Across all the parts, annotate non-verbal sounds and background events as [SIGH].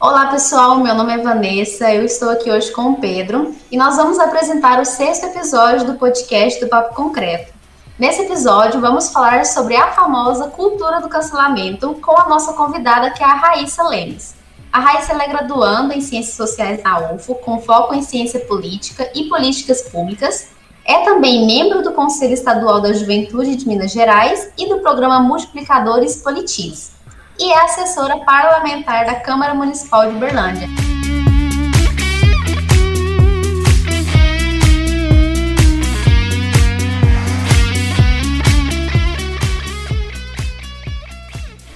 Olá pessoal, meu nome é Vanessa, eu estou aqui hoje com o Pedro e nós vamos apresentar o sexto episódio do podcast do Papo Concreto. Nesse episódio, vamos falar sobre a famosa cultura do cancelamento com a nossa convidada, que é a Raíssa Lemes. A Raíssa é graduanda em Ciências Sociais na UFO, com foco em Ciência Política e Políticas Públicas. É também membro do Conselho Estadual da Juventude de Minas Gerais e do programa Multiplicadores Politiz e é assessora parlamentar da Câmara Municipal de Berlândia.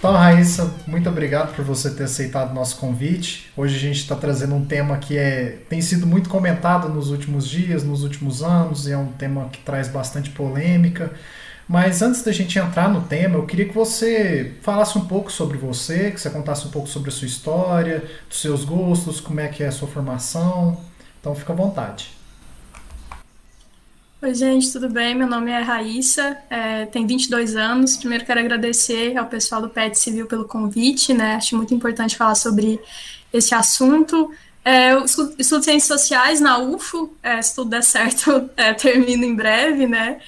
Então, Raíssa, muito obrigado por você ter aceitado nosso convite. Hoje a gente está trazendo um tema que é, tem sido muito comentado nos últimos dias, nos últimos anos, e é um tema que traz bastante polêmica. Mas antes da gente entrar no tema, eu queria que você falasse um pouco sobre você, que você contasse um pouco sobre a sua história, dos seus gostos, como é que é a sua formação. Então fica à vontade. Oi, gente, tudo bem? Meu nome é Raíssa, é, tenho 22 anos. Primeiro quero agradecer ao pessoal do PET Civil pelo convite, né? Acho muito importante falar sobre esse assunto. É, eu estudo, estudo Ciências Sociais na UFO, é, se tudo der certo, [LAUGHS] é, termino em breve, né?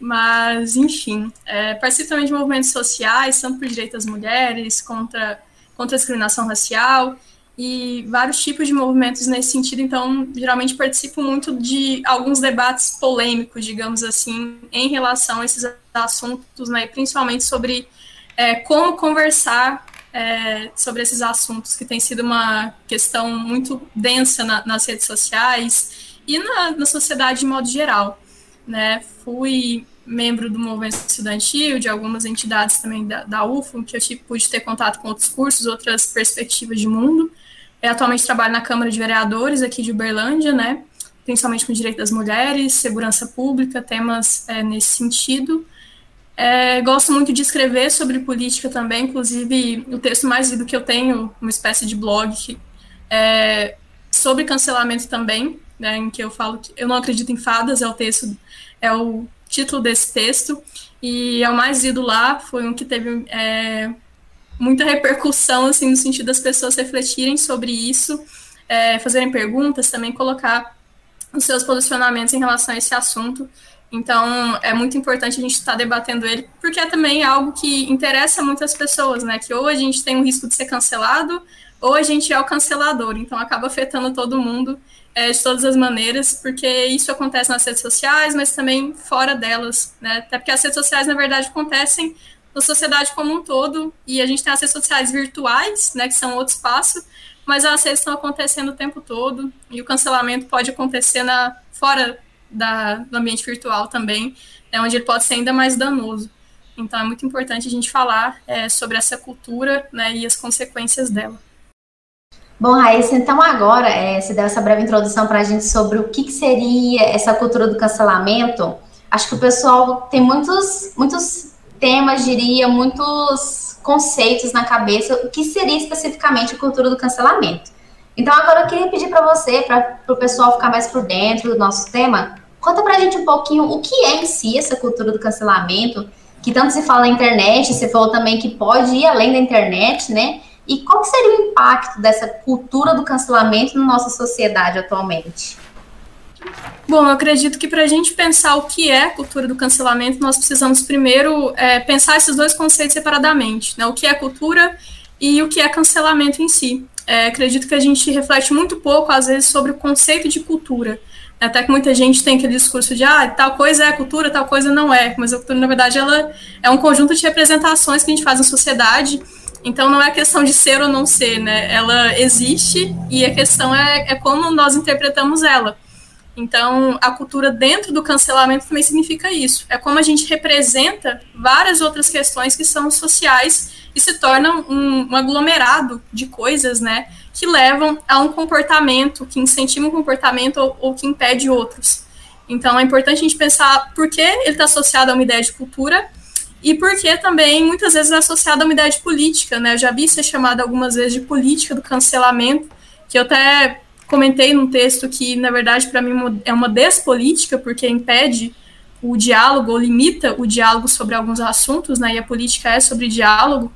Mas, enfim, é, participo também de movimentos sociais, tanto por direitos das mulheres, contra, contra a discriminação racial e vários tipos de movimentos nesse sentido. Então, geralmente participo muito de alguns debates polêmicos, digamos assim, em relação a esses assuntos, né, principalmente sobre é, como conversar é, sobre esses assuntos, que tem sido uma questão muito densa na, nas redes sociais e na, na sociedade de modo geral. Né? Fui membro do movimento estudantil, de algumas entidades também da, da UFO, que eu tive, pude ter contato com outros cursos, outras perspectivas de mundo. Eu atualmente trabalho na Câmara de Vereadores aqui de Uberlândia, né, principalmente com direito das mulheres, segurança pública, temas é, nesse sentido. É, gosto muito de escrever sobre política também, inclusive o texto mais lido que eu tenho, uma espécie de blog é, sobre cancelamento também, né, em que eu falo que eu não acredito em fadas, é o texto, é o título desse texto, e é o mais lido lá, foi um que teve é, muita repercussão, assim, no sentido das pessoas refletirem sobre isso, é, fazerem perguntas, também colocar os seus posicionamentos em relação a esse assunto. Então, é muito importante a gente estar tá debatendo ele, porque é também algo que interessa muitas pessoas, né? Que ou a gente tem o risco de ser cancelado, ou a gente é o cancelador. Então, acaba afetando todo mundo é, de todas as maneiras, porque isso acontece nas redes sociais, mas também fora delas, né? Até porque as redes sociais, na verdade, acontecem na sociedade como um todo, e a gente tem as redes sociais virtuais, né, que são outro espaço, mas as redes estão acontecendo o tempo todo, e o cancelamento pode acontecer na, fora da, do ambiente virtual também, é onde ele pode ser ainda mais danoso. Então é muito importante a gente falar é, sobre essa cultura né, e as consequências dela. Bom, Raíssa, então agora é, você deu essa breve introdução para a gente sobre o que, que, seria essa cultura do cancelamento. Acho que o pessoal tem muitos, muitos temas, diria, muitos conceitos na cabeça. O que seria especificamente a cultura do cancelamento? Então agora eu queria pedir para você, para o pessoal ficar mais por dentro do nosso tema, conta para a gente um pouquinho o que é em si essa cultura do cancelamento, que tanto se fala na internet, você falou também que pode ir além da internet, né? E qual seria o impacto dessa cultura do cancelamento na nossa sociedade atualmente? Bom, eu acredito que para a gente pensar o que é cultura do cancelamento, nós precisamos primeiro é, pensar esses dois conceitos separadamente, né? O que é cultura e o que é cancelamento em si. É, acredito que a gente reflete muito pouco, às vezes, sobre o conceito de cultura. Até que muita gente tem aquele discurso de, ah, tal coisa é cultura, tal coisa não é. Mas a cultura, na verdade, ela é um conjunto de representações que a gente faz na sociedade então não é questão de ser ou não ser, né? Ela existe e a questão é, é como nós interpretamos ela. Então, a cultura dentro do cancelamento também significa isso. É como a gente representa várias outras questões que são sociais e se tornam um, um aglomerado de coisas, né, que levam a um comportamento, que incentiva um comportamento ou, ou que impede outros. Então, é importante a gente pensar por que ele está associado a uma ideia de cultura e porque também muitas vezes é associado a uma ideia de política, né? Eu já vi ser chamado algumas vezes de política do cancelamento, que eu até comentei num texto que, na verdade, para mim é uma despolítica, porque impede o diálogo, ou limita o diálogo sobre alguns assuntos, né? E a política é sobre diálogo.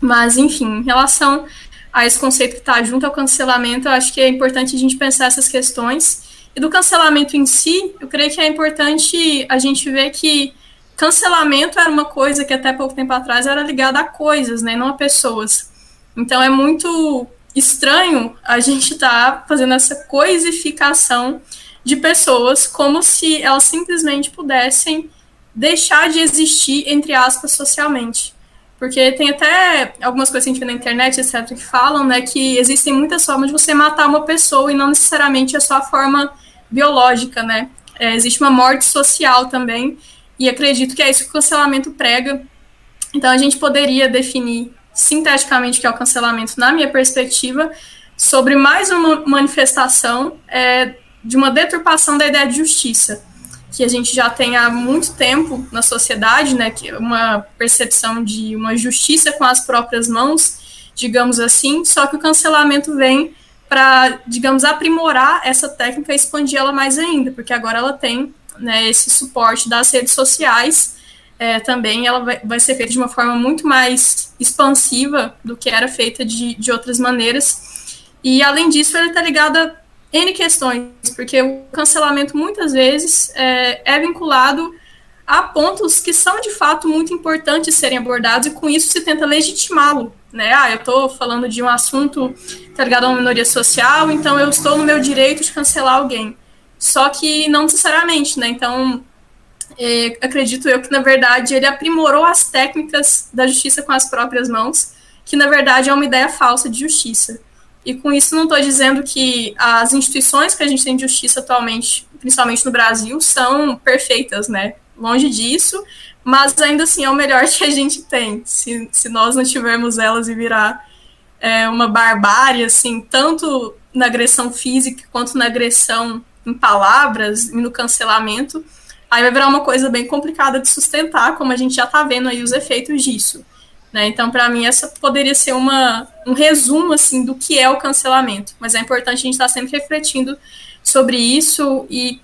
Mas, enfim, em relação a esse conceito que está junto ao cancelamento, eu acho que é importante a gente pensar essas questões. E do cancelamento em si, eu creio que é importante a gente ver que cancelamento era uma coisa que até pouco tempo atrás era ligada a coisas, né, não a pessoas. Então é muito estranho a gente estar tá fazendo essa coisificação de pessoas como se elas simplesmente pudessem deixar de existir, entre aspas, socialmente. Porque tem até algumas coisas que a gente vê na internet, etc., que falam né, que existem muitas formas de você matar uma pessoa e não necessariamente é a forma biológica, né? É, existe uma morte social também, e acredito que é isso que o cancelamento prega. Então a gente poderia definir sinteticamente o que é o cancelamento, na minha perspectiva, sobre mais uma manifestação é, de uma deturpação da ideia de justiça, que a gente já tem há muito tempo na sociedade, né, que é uma percepção de uma justiça com as próprias mãos, digamos assim, só que o cancelamento vem para, digamos, aprimorar essa técnica e expandir ela mais ainda, porque agora ela tem né, esse suporte das redes sociais, é, também ela vai, vai, ser feita de uma forma muito mais expansiva do que era feita de, de outras maneiras. E, além disso, ela está ligada a N questões, porque o cancelamento muitas vezes é, é vinculado a pontos que são de fato muito importantes serem abordados e com isso se tenta legitimá-lo, né? Ah, eu estou falando de um assunto tá ligado a uma minoria social, então eu estou no meu direito de cancelar alguém. Só que não necessariamente, né? Então é, acredito eu que, na verdade, ele aprimorou as técnicas da justiça com as próprias mãos, que, na verdade, é uma ideia falsa de justiça. E com isso não estou dizendo que as instituições que a gente tem de justiça atualmente, principalmente no Brasil, são perfeitas, né? Longe disso, mas ainda assim é o melhor [LAUGHS] que a gente tem. Se, se nós não tivermos elas e virar é, uma barbárie, assim, tanto na agressão física quanto na agressão em palavras e no cancelamento, aí vai virar uma coisa bem complicada de sustentar, como a gente já está vendo aí os efeitos disso. Né? Então, para mim, essa poderia ser uma, um resumo assim do que é o cancelamento. Mas é importante a gente estar tá sempre refletindo sobre isso e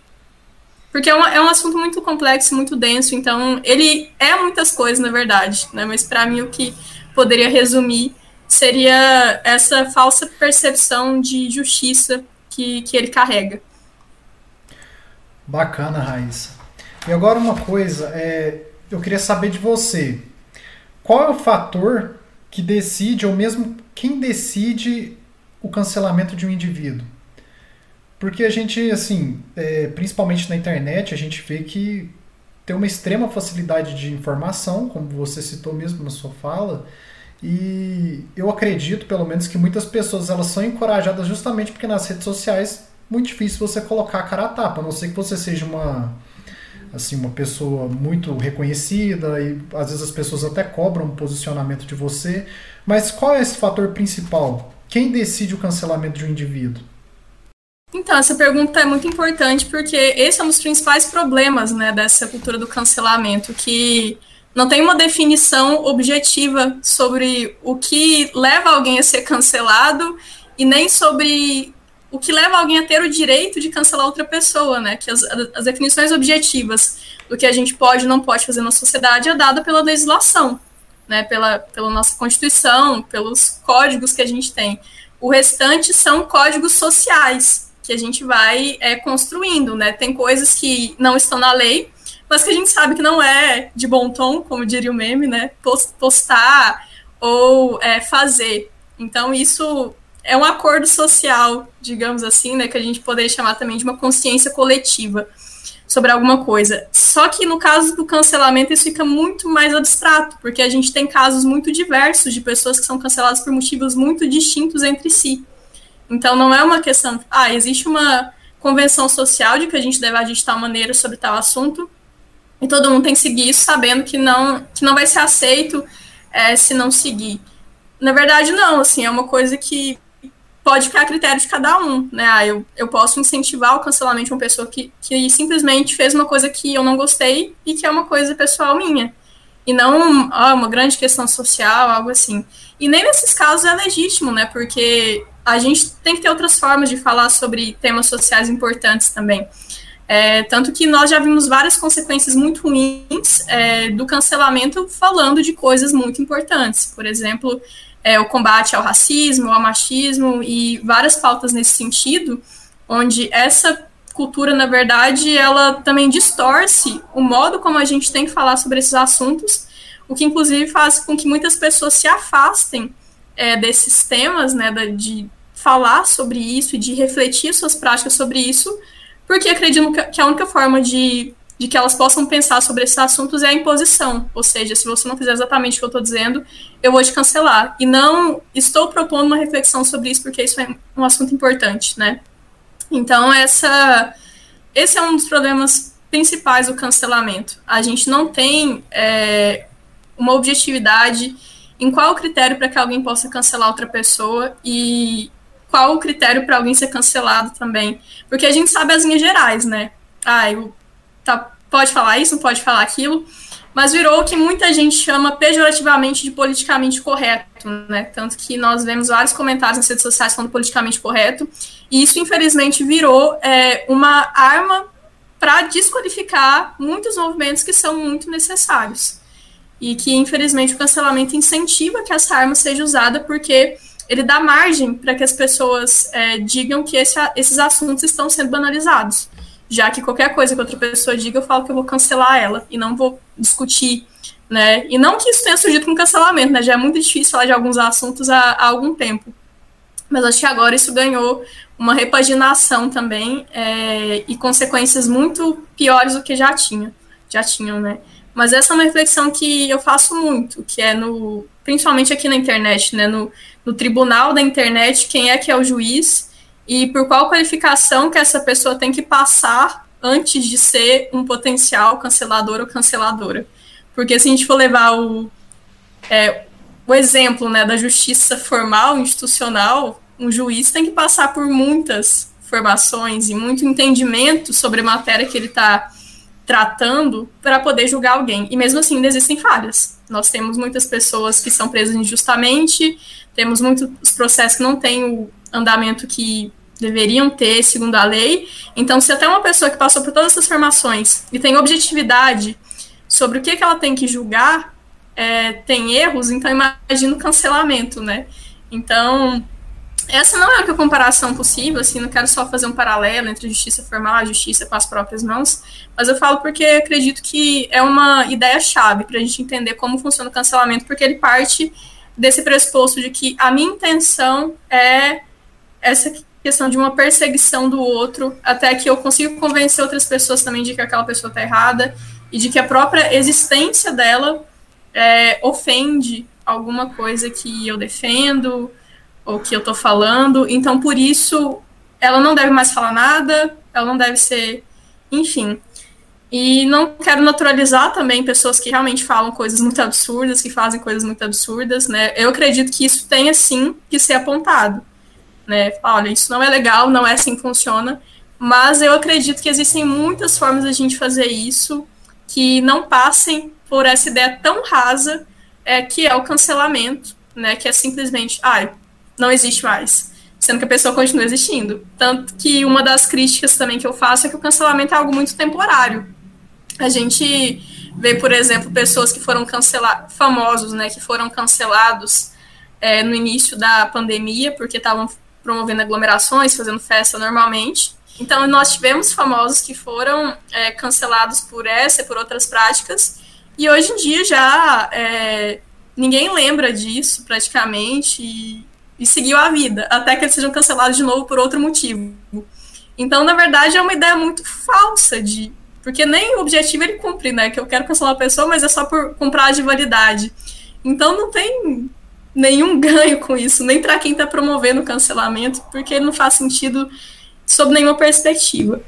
porque é, é um assunto muito complexo, muito denso. Então, ele é muitas coisas, na verdade. Né? Mas para mim, o que poderia resumir seria essa falsa percepção de justiça que, que ele carrega. Bacana, Raíssa. E agora uma coisa, é, eu queria saber de você. Qual é o fator que decide, ou mesmo quem decide o cancelamento de um indivíduo? Porque a gente, assim, é, principalmente na internet, a gente vê que tem uma extrema facilidade de informação, como você citou mesmo na sua fala, e eu acredito, pelo menos, que muitas pessoas elas são encorajadas justamente porque nas redes sociais muito difícil você colocar a cara a tapa, a não ser que você seja uma assim uma pessoa muito reconhecida e às vezes as pessoas até cobram um posicionamento de você. Mas qual é esse fator principal? Quem decide o cancelamento de um indivíduo? Então, essa pergunta é muito importante porque esse é um dos principais problemas né, dessa cultura do cancelamento, que não tem uma definição objetiva sobre o que leva alguém a ser cancelado e nem sobre o que leva alguém a ter o direito de cancelar outra pessoa, né? Que as, as definições objetivas do que a gente pode e não pode fazer na sociedade é dada pela legislação, né? Pela, pela nossa Constituição, pelos códigos que a gente tem. O restante são códigos sociais que a gente vai é, construindo, né? Tem coisas que não estão na lei, mas que a gente sabe que não é de bom tom, como diria o meme, né? Postar ou é, fazer. Então, isso é um acordo social, digamos assim, né, que a gente poderia chamar também de uma consciência coletiva sobre alguma coisa. Só que no caso do cancelamento isso fica muito mais abstrato, porque a gente tem casos muito diversos de pessoas que são canceladas por motivos muito distintos entre si. Então não é uma questão, ah, existe uma convenção social de que a gente deve agir de tal maneira sobre tal assunto, e todo mundo tem que seguir isso sabendo que não, que não vai ser aceito é, se não seguir. Na verdade, não, assim, é uma coisa que pode ficar a critério de cada um, né? Ah, eu, eu posso incentivar o cancelamento de uma pessoa que, que simplesmente fez uma coisa que eu não gostei e que é uma coisa pessoal minha. E não ah, uma grande questão social, algo assim. E nem nesses casos é legítimo, né? Porque a gente tem que ter outras formas de falar sobre temas sociais importantes também. É, tanto que nós já vimos várias consequências muito ruins é, do cancelamento falando de coisas muito importantes. Por exemplo, é, o combate ao racismo, ao machismo e várias pautas nesse sentido, onde essa cultura, na verdade, ela também distorce o modo como a gente tem que falar sobre esses assuntos, o que inclusive faz com que muitas pessoas se afastem é, desses temas, né, de falar sobre isso e de refletir suas práticas sobre isso, porque acreditam que a única forma de de que elas possam pensar sobre esses assuntos é a imposição, ou seja, se você não fizer exatamente o que eu estou dizendo, eu vou te cancelar. E não estou propondo uma reflexão sobre isso, porque isso é um assunto importante, né? Então, essa, esse é um dos problemas principais do cancelamento. A gente não tem é, uma objetividade em qual o critério para que alguém possa cancelar outra pessoa e qual o critério para alguém ser cancelado também. Porque a gente sabe as linhas gerais, né? Ah, eu tá, pode falar isso, não pode falar aquilo, mas virou o que muita gente chama pejorativamente de politicamente correto, né? Tanto que nós vemos vários comentários nas redes sociais falando politicamente correto, e isso, infelizmente, virou é, uma arma para desqualificar muitos movimentos que são muito necessários. E que, infelizmente, o cancelamento incentiva que essa arma seja usada, porque ele dá margem para que as pessoas é, digam que esse, esses assuntos estão sendo banalizados já que qualquer coisa que outra pessoa diga, eu falo que eu vou cancelar ela e não vou discutir, né? E não que isso tenha surgido com cancelamento, né? Já é muito difícil falar de alguns assuntos há, há algum tempo. Mas acho que agora isso ganhou uma repaginação também é, e consequências muito piores do que já tinha, já tinham, né? Mas essa é uma reflexão que eu faço muito, que é no, principalmente aqui na internet, né? No, no tribunal da internet, quem é que é o juiz e por qual qualificação que essa pessoa tem que passar antes de ser um potencial cancelador ou canceladora. Porque se a gente for levar o, é, o exemplo né, da justiça formal, institucional, um juiz tem que passar por muitas formações e muito entendimento sobre a matéria que ele está tratando para poder julgar alguém. E mesmo assim, ainda existem falhas. Nós temos muitas pessoas que são presas injustamente, temos muitos processos que não têm o andamento que deveriam ter, segundo a lei. Então, se até uma pessoa que passou por todas essas formações e tem objetividade sobre o que, que ela tem que julgar, é, tem erros, então imagina o cancelamento, né? Então, essa não é a comparação possível, assim, não quero só fazer um paralelo entre justiça formal e justiça com as próprias mãos, mas eu falo porque acredito que é uma ideia-chave para a gente entender como funciona o cancelamento, porque ele parte desse pressuposto de que a minha intenção é essa questão de uma perseguição do outro, até que eu consigo convencer outras pessoas também de que aquela pessoa está errada e de que a própria existência dela é, ofende alguma coisa que eu defendo ou que eu estou falando. Então, por isso, ela não deve mais falar nada, ela não deve ser. Enfim. E não quero naturalizar também pessoas que realmente falam coisas muito absurdas, que fazem coisas muito absurdas, né? Eu acredito que isso tenha sim que ser apontado né? Olha, isso não é legal, não é assim que funciona. Mas eu acredito que existem muitas formas a gente fazer isso que não passem por essa ideia tão rasa é, que é o cancelamento, né? Que é simplesmente, ai, não existe mais. Sendo que a pessoa continua existindo. Tanto que uma das críticas também que eu faço é que o cancelamento é algo muito temporário. A gente vê, por exemplo, pessoas que foram cancelados, famosos, né, que foram cancelados é, no início da pandemia, porque estavam promovendo aglomerações, fazendo festa normalmente. Então, nós tivemos famosos que foram é, cancelados por essa e por outras práticas, e hoje em dia já é, ninguém lembra disso praticamente e, e, seguiu a vida, até que eles sejam cancelados de novo por outro motivo. Então, na verdade, é uma ideia muito falsa de. Porque nem o objetivo ele cumpre, né? Que eu quero cancelar a pessoa, mas é só por comprar de validade. Então não tem nenhum [LAUGHS] ganho com isso, nem para quem está promovendo o cancelamento, porque não faz sentido sob nenhuma perspectiva.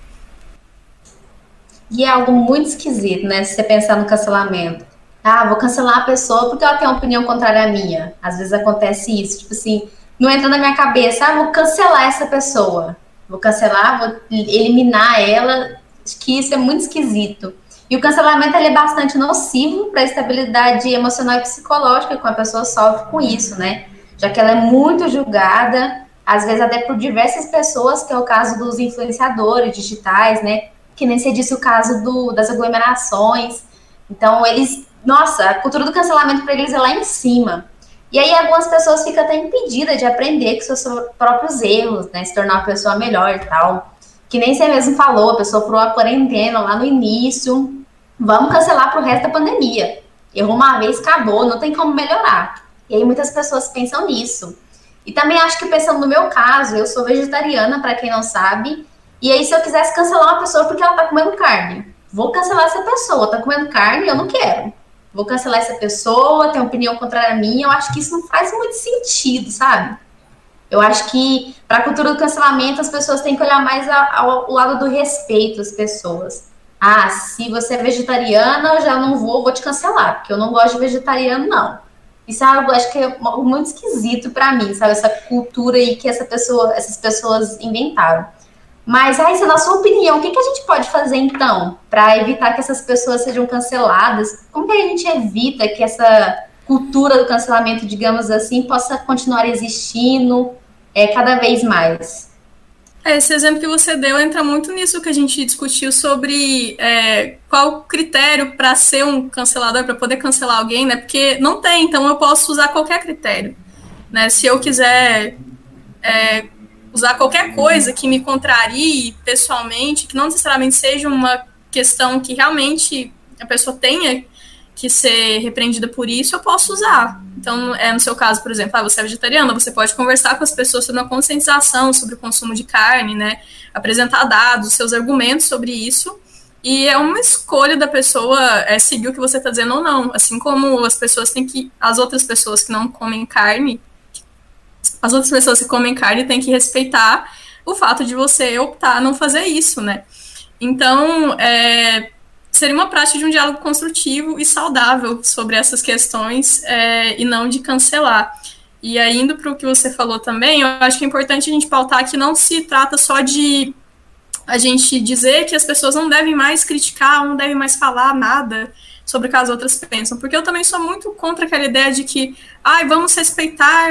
E é algo muito esquisito, né? Se você pensar no cancelamento. Ah, vou cancelar a pessoa porque ela tem uma opinião contrária à minha. Às vezes acontece isso. Tipo assim, não entra na minha cabeça, ah, vou cancelar essa pessoa. Vou cancelar, vou eliminar ela. Acho que isso é muito esquisito. E o cancelamento é bastante nocivo para a estabilidade emocional e psicológica que a pessoa sofre com isso, né? Já que ela é muito julgada, às vezes até por diversas pessoas, que é o caso dos influenciadores digitais, né? Que nem se disse o caso do, das aglomerações. Então, eles. Nossa, a cultura do cancelamento para eles é lá em cima. E aí algumas pessoas ficam até impedidas de aprender com seus próprios erros, né? Se tornar uma pessoa melhor e tal. Que nem você mesmo falou, a pessoa furou a quarentena lá no início. Vamos cancelar pro resto da pandemia. Errou uma vez, acabou, não tem como melhorar. E aí muitas pessoas pensam nisso. E também acho que pensando no meu caso, eu sou vegetariana, para quem não sabe. E aí, se eu quisesse cancelar uma pessoa porque ela tá comendo carne, vou cancelar essa pessoa, tá comendo carne, eu não quero vou cancelar essa pessoa, tem opinião contrária a mim. Eu acho que isso não faz muito sentido, sabe? Eu acho que para a cultura do cancelamento as pessoas têm que olhar mais ao, ao, lado do respeito às pessoas. Ah, se você é vegetariana, eu já não vou, vou te cancelar, porque eu não gosto de vegetariano, não. Isso é algo, acho que é muito esquisito para mim, sabe? Essa cultura aí que essa pessoa, essas pessoas inventaram. Mas, Raíssa, na sua opinião, o que, que a gente pode fazer então para evitar que essas pessoas sejam canceladas? Como que a gente evita que essa cultura do cancelamento, digamos assim, possa continuar existindo é, cada vez mais? É, esse exemplo que você deu entra muito nisso que a gente discutiu sobre é, qual critério para ser um cancelador, para poder cancelar alguém, né? Porque não tem, então eu posso usar qualquer critério. Né? Se eu quiser é, usar qualquer coisa que me contrarie pessoalmente, que não necessariamente seja uma questão que realmente a pessoa tenha que ser repreendida por isso, eu posso usar. Então, é no seu caso, por exemplo, ah, você é vegetariana, você pode conversar com as pessoas sobre uma conscientização sobre o consumo de carne, né? Apresentar dados, seus argumentos sobre isso. E é uma escolha da pessoa é, seguir o que você está dizendo ou não. Assim como as pessoas têm que. As outras pessoas que não comem carne as outras pessoas que comem carne têm que respeitar o fato de você optar não fazer isso, né? Então, é, seria uma prática de um diálogo construtivo e saudável sobre essas questões é, e não de cancelar. E aí, indo para o que você falou também, eu acho que é importante a gente pautar que não se trata só de a gente dizer que as pessoas não devem mais criticar, não devem mais falar nada sobre o que as outras pensam, porque eu também sou muito contra aquela ideia de que, ai, vamos respeitar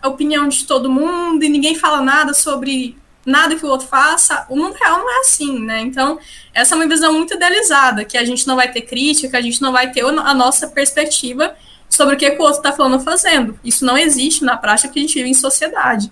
a opinião de todo mundo e ninguém fala nada sobre nada que o outro faça, o mundo real não é assim, né? Então, essa é uma visão muito idealizada, que a gente não vai ter crítica, a gente não vai ter a nossa perspectiva sobre o que, que o outro está falando ou fazendo. Isso não existe na prática que a gente vive em sociedade.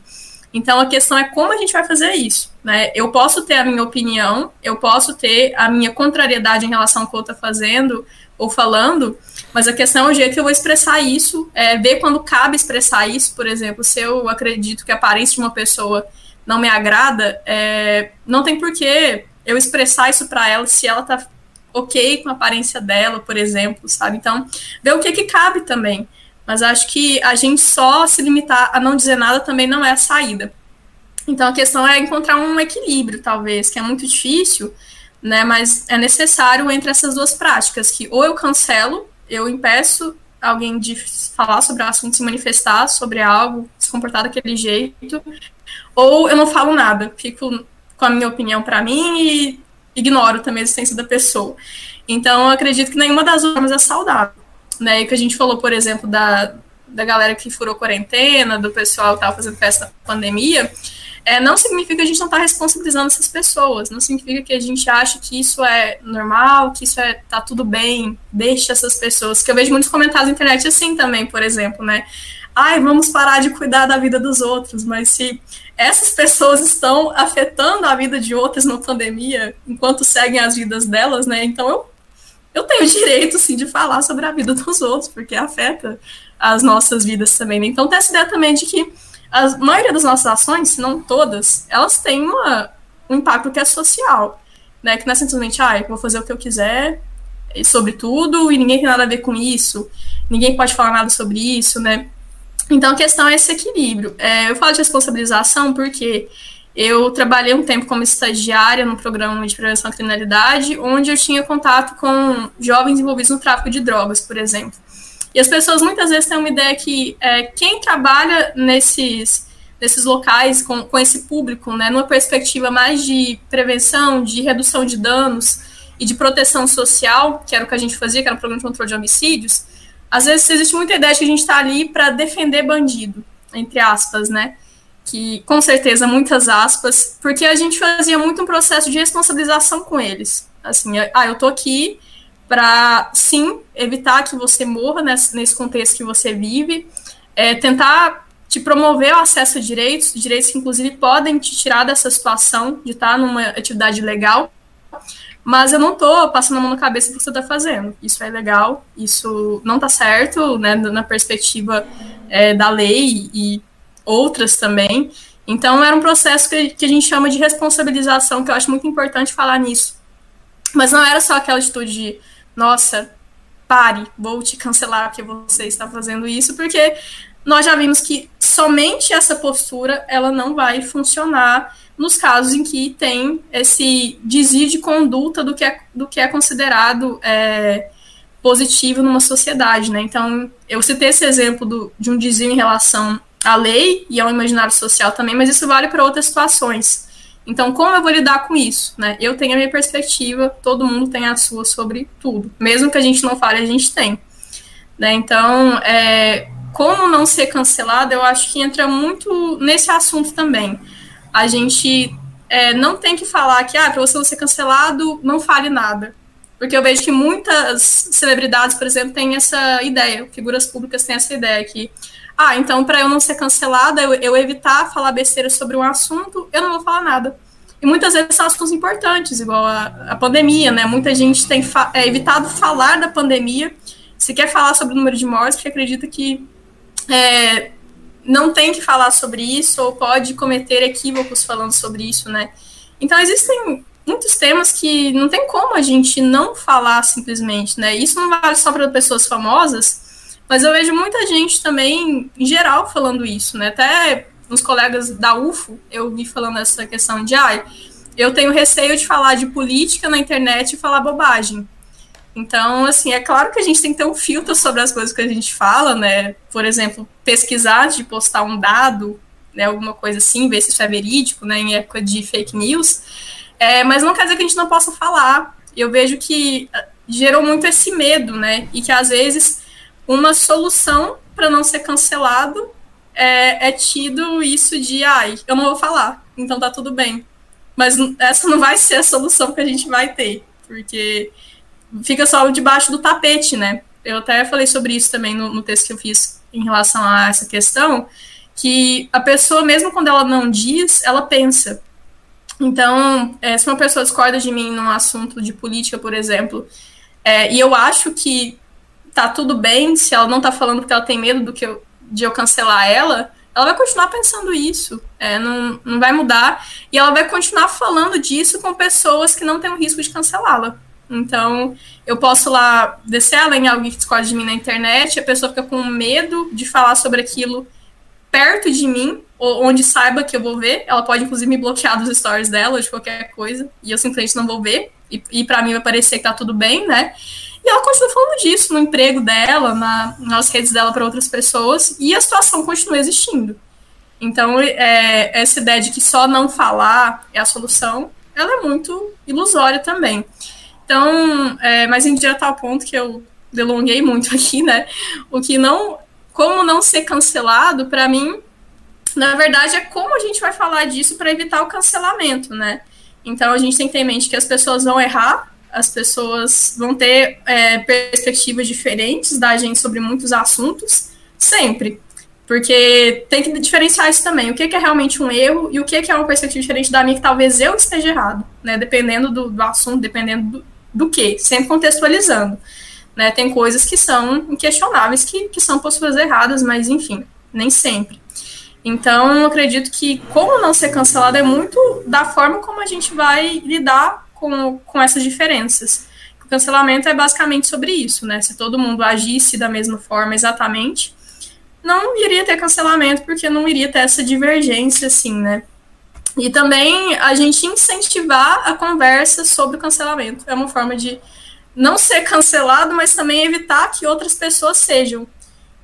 Então, a questão é como a gente vai fazer isso, né? Eu posso ter a minha opinião, eu posso ter a minha contrariedade em relação ao que o outro está fazendo ou falando, mas a questão é o jeito que eu vou expressar isso, é ver quando cabe expressar isso, por exemplo, se eu acredito que a aparência de uma pessoa não me agrada, é, não tem porquê eu expressar isso para ela se ela tá ok com a aparência dela, por exemplo, sabe? Então, ver o que que cabe também. Mas acho que a gente só se limitar a não dizer nada também não é a saída. Então a questão é encontrar um equilíbrio, talvez, que é muito difícil, né? Mas é necessário entre essas duas práticas, que ou eu cancelo eu impeço alguém de falar sobre o assunto, se manifestar sobre algo, se comportar daquele jeito, ou eu não falo nada, fico com a minha opinião para mim e ignoro também a existência da pessoa. Então, eu acredito que nenhuma das formas é saudável. Né? E que a gente falou, por exemplo, da, da galera que furou quarentena, do pessoal que estava fazendo festa na pandemia, é, não significa que a gente não está responsabilizando essas pessoas, não significa que a gente acha que isso é normal, que isso é tá tudo bem, deixa essas pessoas. Que eu vejo muitos comentários na internet assim também, por exemplo, né? Ai, vamos parar de cuidar da vida dos outros, mas se essas pessoas estão afetando a vida de outras na pandemia, enquanto seguem as vidas delas, né? Então eu, eu tenho [LAUGHS] direito, sim, de falar sobre a vida dos outros, porque afeta as nossas vidas também. Né? Então tem essa ideia também de que a maioria das nossas ações, se não todas, elas têm uma, um impacto que é social, né? Que não é simplesmente, eu vou fazer o que eu quiser sobre tudo e ninguém tem nada a ver com isso, ninguém pode falar nada sobre isso, né? Então a questão é esse equilíbrio. É, eu falo de responsabilização porque eu trabalhei um tempo como estagiária no programa de prevenção à criminalidade, onde eu tinha contato com jovens envolvidos no tráfico de drogas, por exemplo. E as pessoas muitas vezes têm uma ideia que é, quem trabalha nesses, nesses locais com, com esse público, né, numa perspectiva mais de prevenção, de redução de danos e de proteção social, que era o que a gente fazia, que era o programa de controle de homicídios, às vezes existe muita ideia de que a gente está ali para defender bandido, entre aspas, né? Que com certeza muitas aspas, porque a gente fazia muito um processo de responsabilização com eles. Assim, ah, eu tô aqui para sim evitar que você morra nesse, nesse contexto que você vive. é tentar te promover o acesso a direitos, direitos que inclusive podem te tirar dessa situação de estar numa atividade legal, mas eu não estou passando a mão na cabeça do que você está fazendo. Isso é legal, isso não está certo, né, na perspectiva é, da lei e outras também. Então, era um processo que, que a gente chama de responsabilização, que eu acho muito importante falar nisso. Mas não era só aquela atitude de, nossa, pare, vou te cancelar porque você está fazendo isso, porque nós já vimos que somente essa postura ela não vai funcionar nos casos em que tem esse desvio de conduta do que é, do que é considerado é, positivo numa sociedade, né? Então, eu citei esse exemplo do, de um desvio em relação à lei e ao imaginário social também, mas isso vale para outras situações. Então, como eu vou lidar com isso? Né? Eu tenho a minha perspectiva, todo mundo tem a sua sobre tudo. Mesmo que a gente não fale, a gente tem. Né? Então, é, como não ser cancelado, eu acho que entra muito nesse assunto também a gente é, não tem que falar que, ah, para você não ser cancelado, não fale nada. Porque eu vejo que muitas celebridades, por exemplo, têm essa ideia, figuras públicas têm essa ideia que, ah, então para eu não ser cancelada, eu, eu, evitar falar besteira sobre um assunto, eu não vou falar nada. E muitas vezes são assuntos importantes, igual a, a pandemia, né? Muita gente tem fa é, evitado falar da pandemia, se quer falar sobre o número de mortes, porque acredita que é, não tem que falar sobre isso ou pode cometer equívocos falando sobre isso, né? Então existem muitos temas que não tem como a gente não falar simplesmente, né? Isso não vale só para pessoas famosas, mas eu vejo muita gente também, em geral, falando isso, né? Até uns colegas da UFO, eu vi falando essa questão de, ai, eu tenho receio de falar de política na internet e falar bobagem. Então, assim, é claro que a gente tem que ter um filtro sobre as coisas que a gente fala, né? Por exemplo, pesquisar de postar um dado, né, alguma coisa assim, ver se isso é verídico, né, em época de fake news. É, mas não quer dizer que a gente não possa falar. Eu vejo que ah, gerou muito esse medo, né? E que às vezes uma solução para não ser cancelado é, é tido isso de, ai, eu não vou falar, então tá tudo bem. Mas essa não vai ser a solução que a gente vai ter, porque fica só debaixo do tapete, né? Eu até falei sobre isso também no, no texto que eu fiz em relação a essa questão, que a pessoa, mesmo quando ela não diz, ela pensa. Então, é, se uma pessoa discorda de mim num assunto de política, por exemplo, é, e eu acho que tá tudo bem se ela não tá falando porque ela tem medo do que eu, de eu cancelar ela, ela vai continuar pensando isso, é, não, não vai mudar, e ela vai continuar falando disso com pessoas que não têm o risco de cancelá-la. Então, eu posso lá descer ela em alguém que discorda de mim na internet, a pessoa fica com medo de falar sobre aquilo perto de mim, ou onde saiba que eu vou ver. Ela pode, inclusive, me bloquear dos stories dela, de qualquer coisa, e eu simplesmente não vou ver. E, e para mim vai parecer que tá tudo bem, né? E ela continua falando disso no emprego dela, na, nas redes dela para outras pessoas, e a situação continua existindo. Então, é, essa ideia de que só não falar é a solução, ela é muito ilusória também. Então, é, mas em direto ao ponto que eu delonguei muito [LAUGHS] aqui, né? O que não. Como não ser cancelado, para mim, na verdade, é como a gente vai falar disso para evitar o cancelamento, né? Então a gente tem que ter em mente que as pessoas vão errar, as pessoas vão ter é, perspectivas diferentes da gente sobre muitos assuntos, sempre. Porque tem que diferenciar isso também. O que é realmente um erro e o que é uma perspectiva diferente da minha que talvez eu esteja errado, né? Dependendo do, do assunto, dependendo do, do que, sempre contextualizando. Né? Tem coisas que são inquestionáveis, que, que são posturas erradas, mas enfim, nem sempre. Então, eu acredito que como não ser cancelado é muito da forma como a gente vai lidar com, com essas diferenças. O cancelamento é basicamente sobre isso, né? Se todo mundo agisse da mesma forma exatamente, não iria ter cancelamento, porque não iria ter essa divergência, assim, né? E também a gente incentivar a conversa sobre o cancelamento. É uma forma de não ser cancelado, mas também evitar que outras pessoas sejam.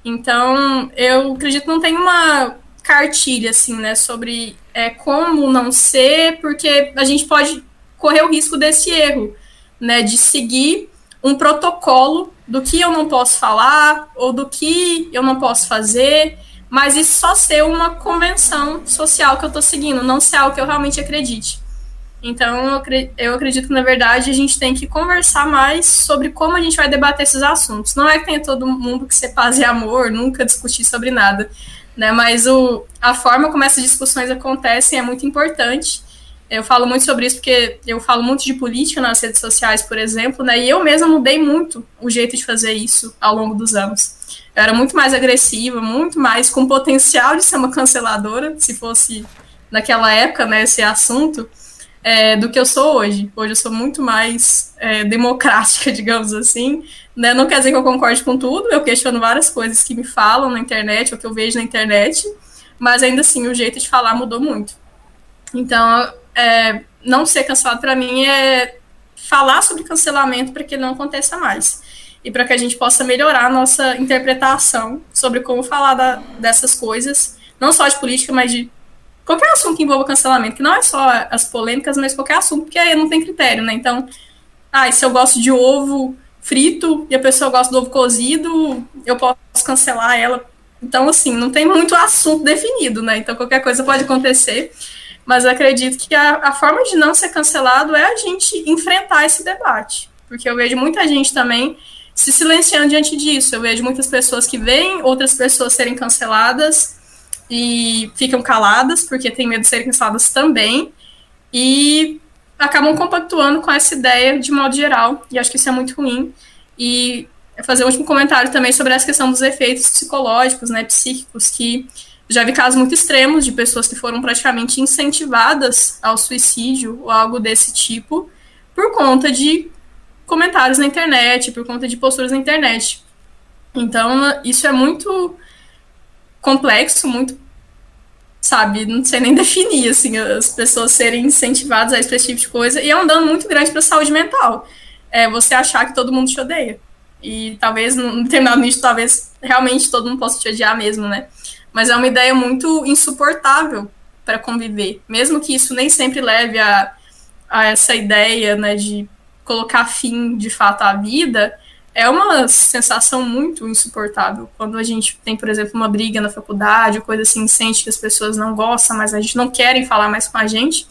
Então, eu acredito que não tem uma cartilha, assim, né, sobre é, como não ser, porque a gente pode correr o risco desse erro, né, de seguir um protocolo do que eu não posso falar ou do que eu não posso fazer mas isso só ser uma convenção social que eu estou seguindo, não ser algo que eu realmente acredite. Então, eu acredito que, na verdade, a gente tem que conversar mais sobre como a gente vai debater esses assuntos. Não é que tenha todo mundo que ser paz e amor, nunca discutir sobre nada, né? Mas o, a forma como essas discussões acontecem é muito importante. Eu falo muito sobre isso porque eu falo muito de política nas redes sociais, por exemplo, né? E eu mesma mudei muito o jeito de fazer isso ao longo dos anos. Eu era muito mais agressiva, muito mais com potencial de ser uma canceladora, se fosse naquela época, né, esse assunto é, do que eu sou hoje. Hoje eu sou muito mais é, democrática, [LAUGHS] digamos assim. Né? Não quer dizer que eu concorde com tudo, eu questiono várias coisas que me falam na internet, ou que eu vejo na internet, mas ainda assim o jeito de falar mudou muito. Então, é, não ser cancelado para mim é falar sobre cancelamento para que ele não aconteça mais. E para que a gente possa melhorar a nossa interpretação sobre como falar da, dessas coisas, não só de política, mas de qualquer assunto que envolva cancelamento, que não é só as polêmicas, mas qualquer assunto, porque aí não tem critério, né? Então, ah, se eu gosto de ovo frito e a pessoa gosta do ovo cozido, eu posso cancelar ela. Então, assim, não tem muito assunto definido, né? Então, qualquer coisa pode acontecer. Mas acredito que a, a forma de não ser cancelado é a gente enfrentar esse debate. Porque eu vejo muita gente também se silenciando diante disso. Eu vejo muitas pessoas que veem outras pessoas serem canceladas e ficam caladas porque têm medo de serem canceladas também e acabam compactuando com essa ideia de modo geral e acho que isso é muito ruim e fazer um último comentário também sobre essa questão dos efeitos psicológicos, né, psíquicos que já vi casos muito extremos de pessoas que foram praticamente incentivadas ao suicídio ou algo desse tipo por conta de comentários na internet, por conta de posturas na internet. Então, isso é muito complexo, muito sabe, não sei nem [LAUGHS] definir, assim, as pessoas serem incentivadas a esse tipo de coisa, e é um dano muito grande para a saúde mental. É você achar que todo mundo te odeia. E talvez, no determinado nicho, talvez realmente todo mundo possa te odiar mesmo, né? Mas é uma ideia muito insuportável para conviver. Mesmo que isso nem sempre leve a, a essa ideia, né, de colocar fim de fato à vida, é uma sensação muito insuportável. Quando a gente tem, por exemplo, uma briga na faculdade, coisa assim, sente que as pessoas não gostam, mas a gente não querem falar mais com a gente,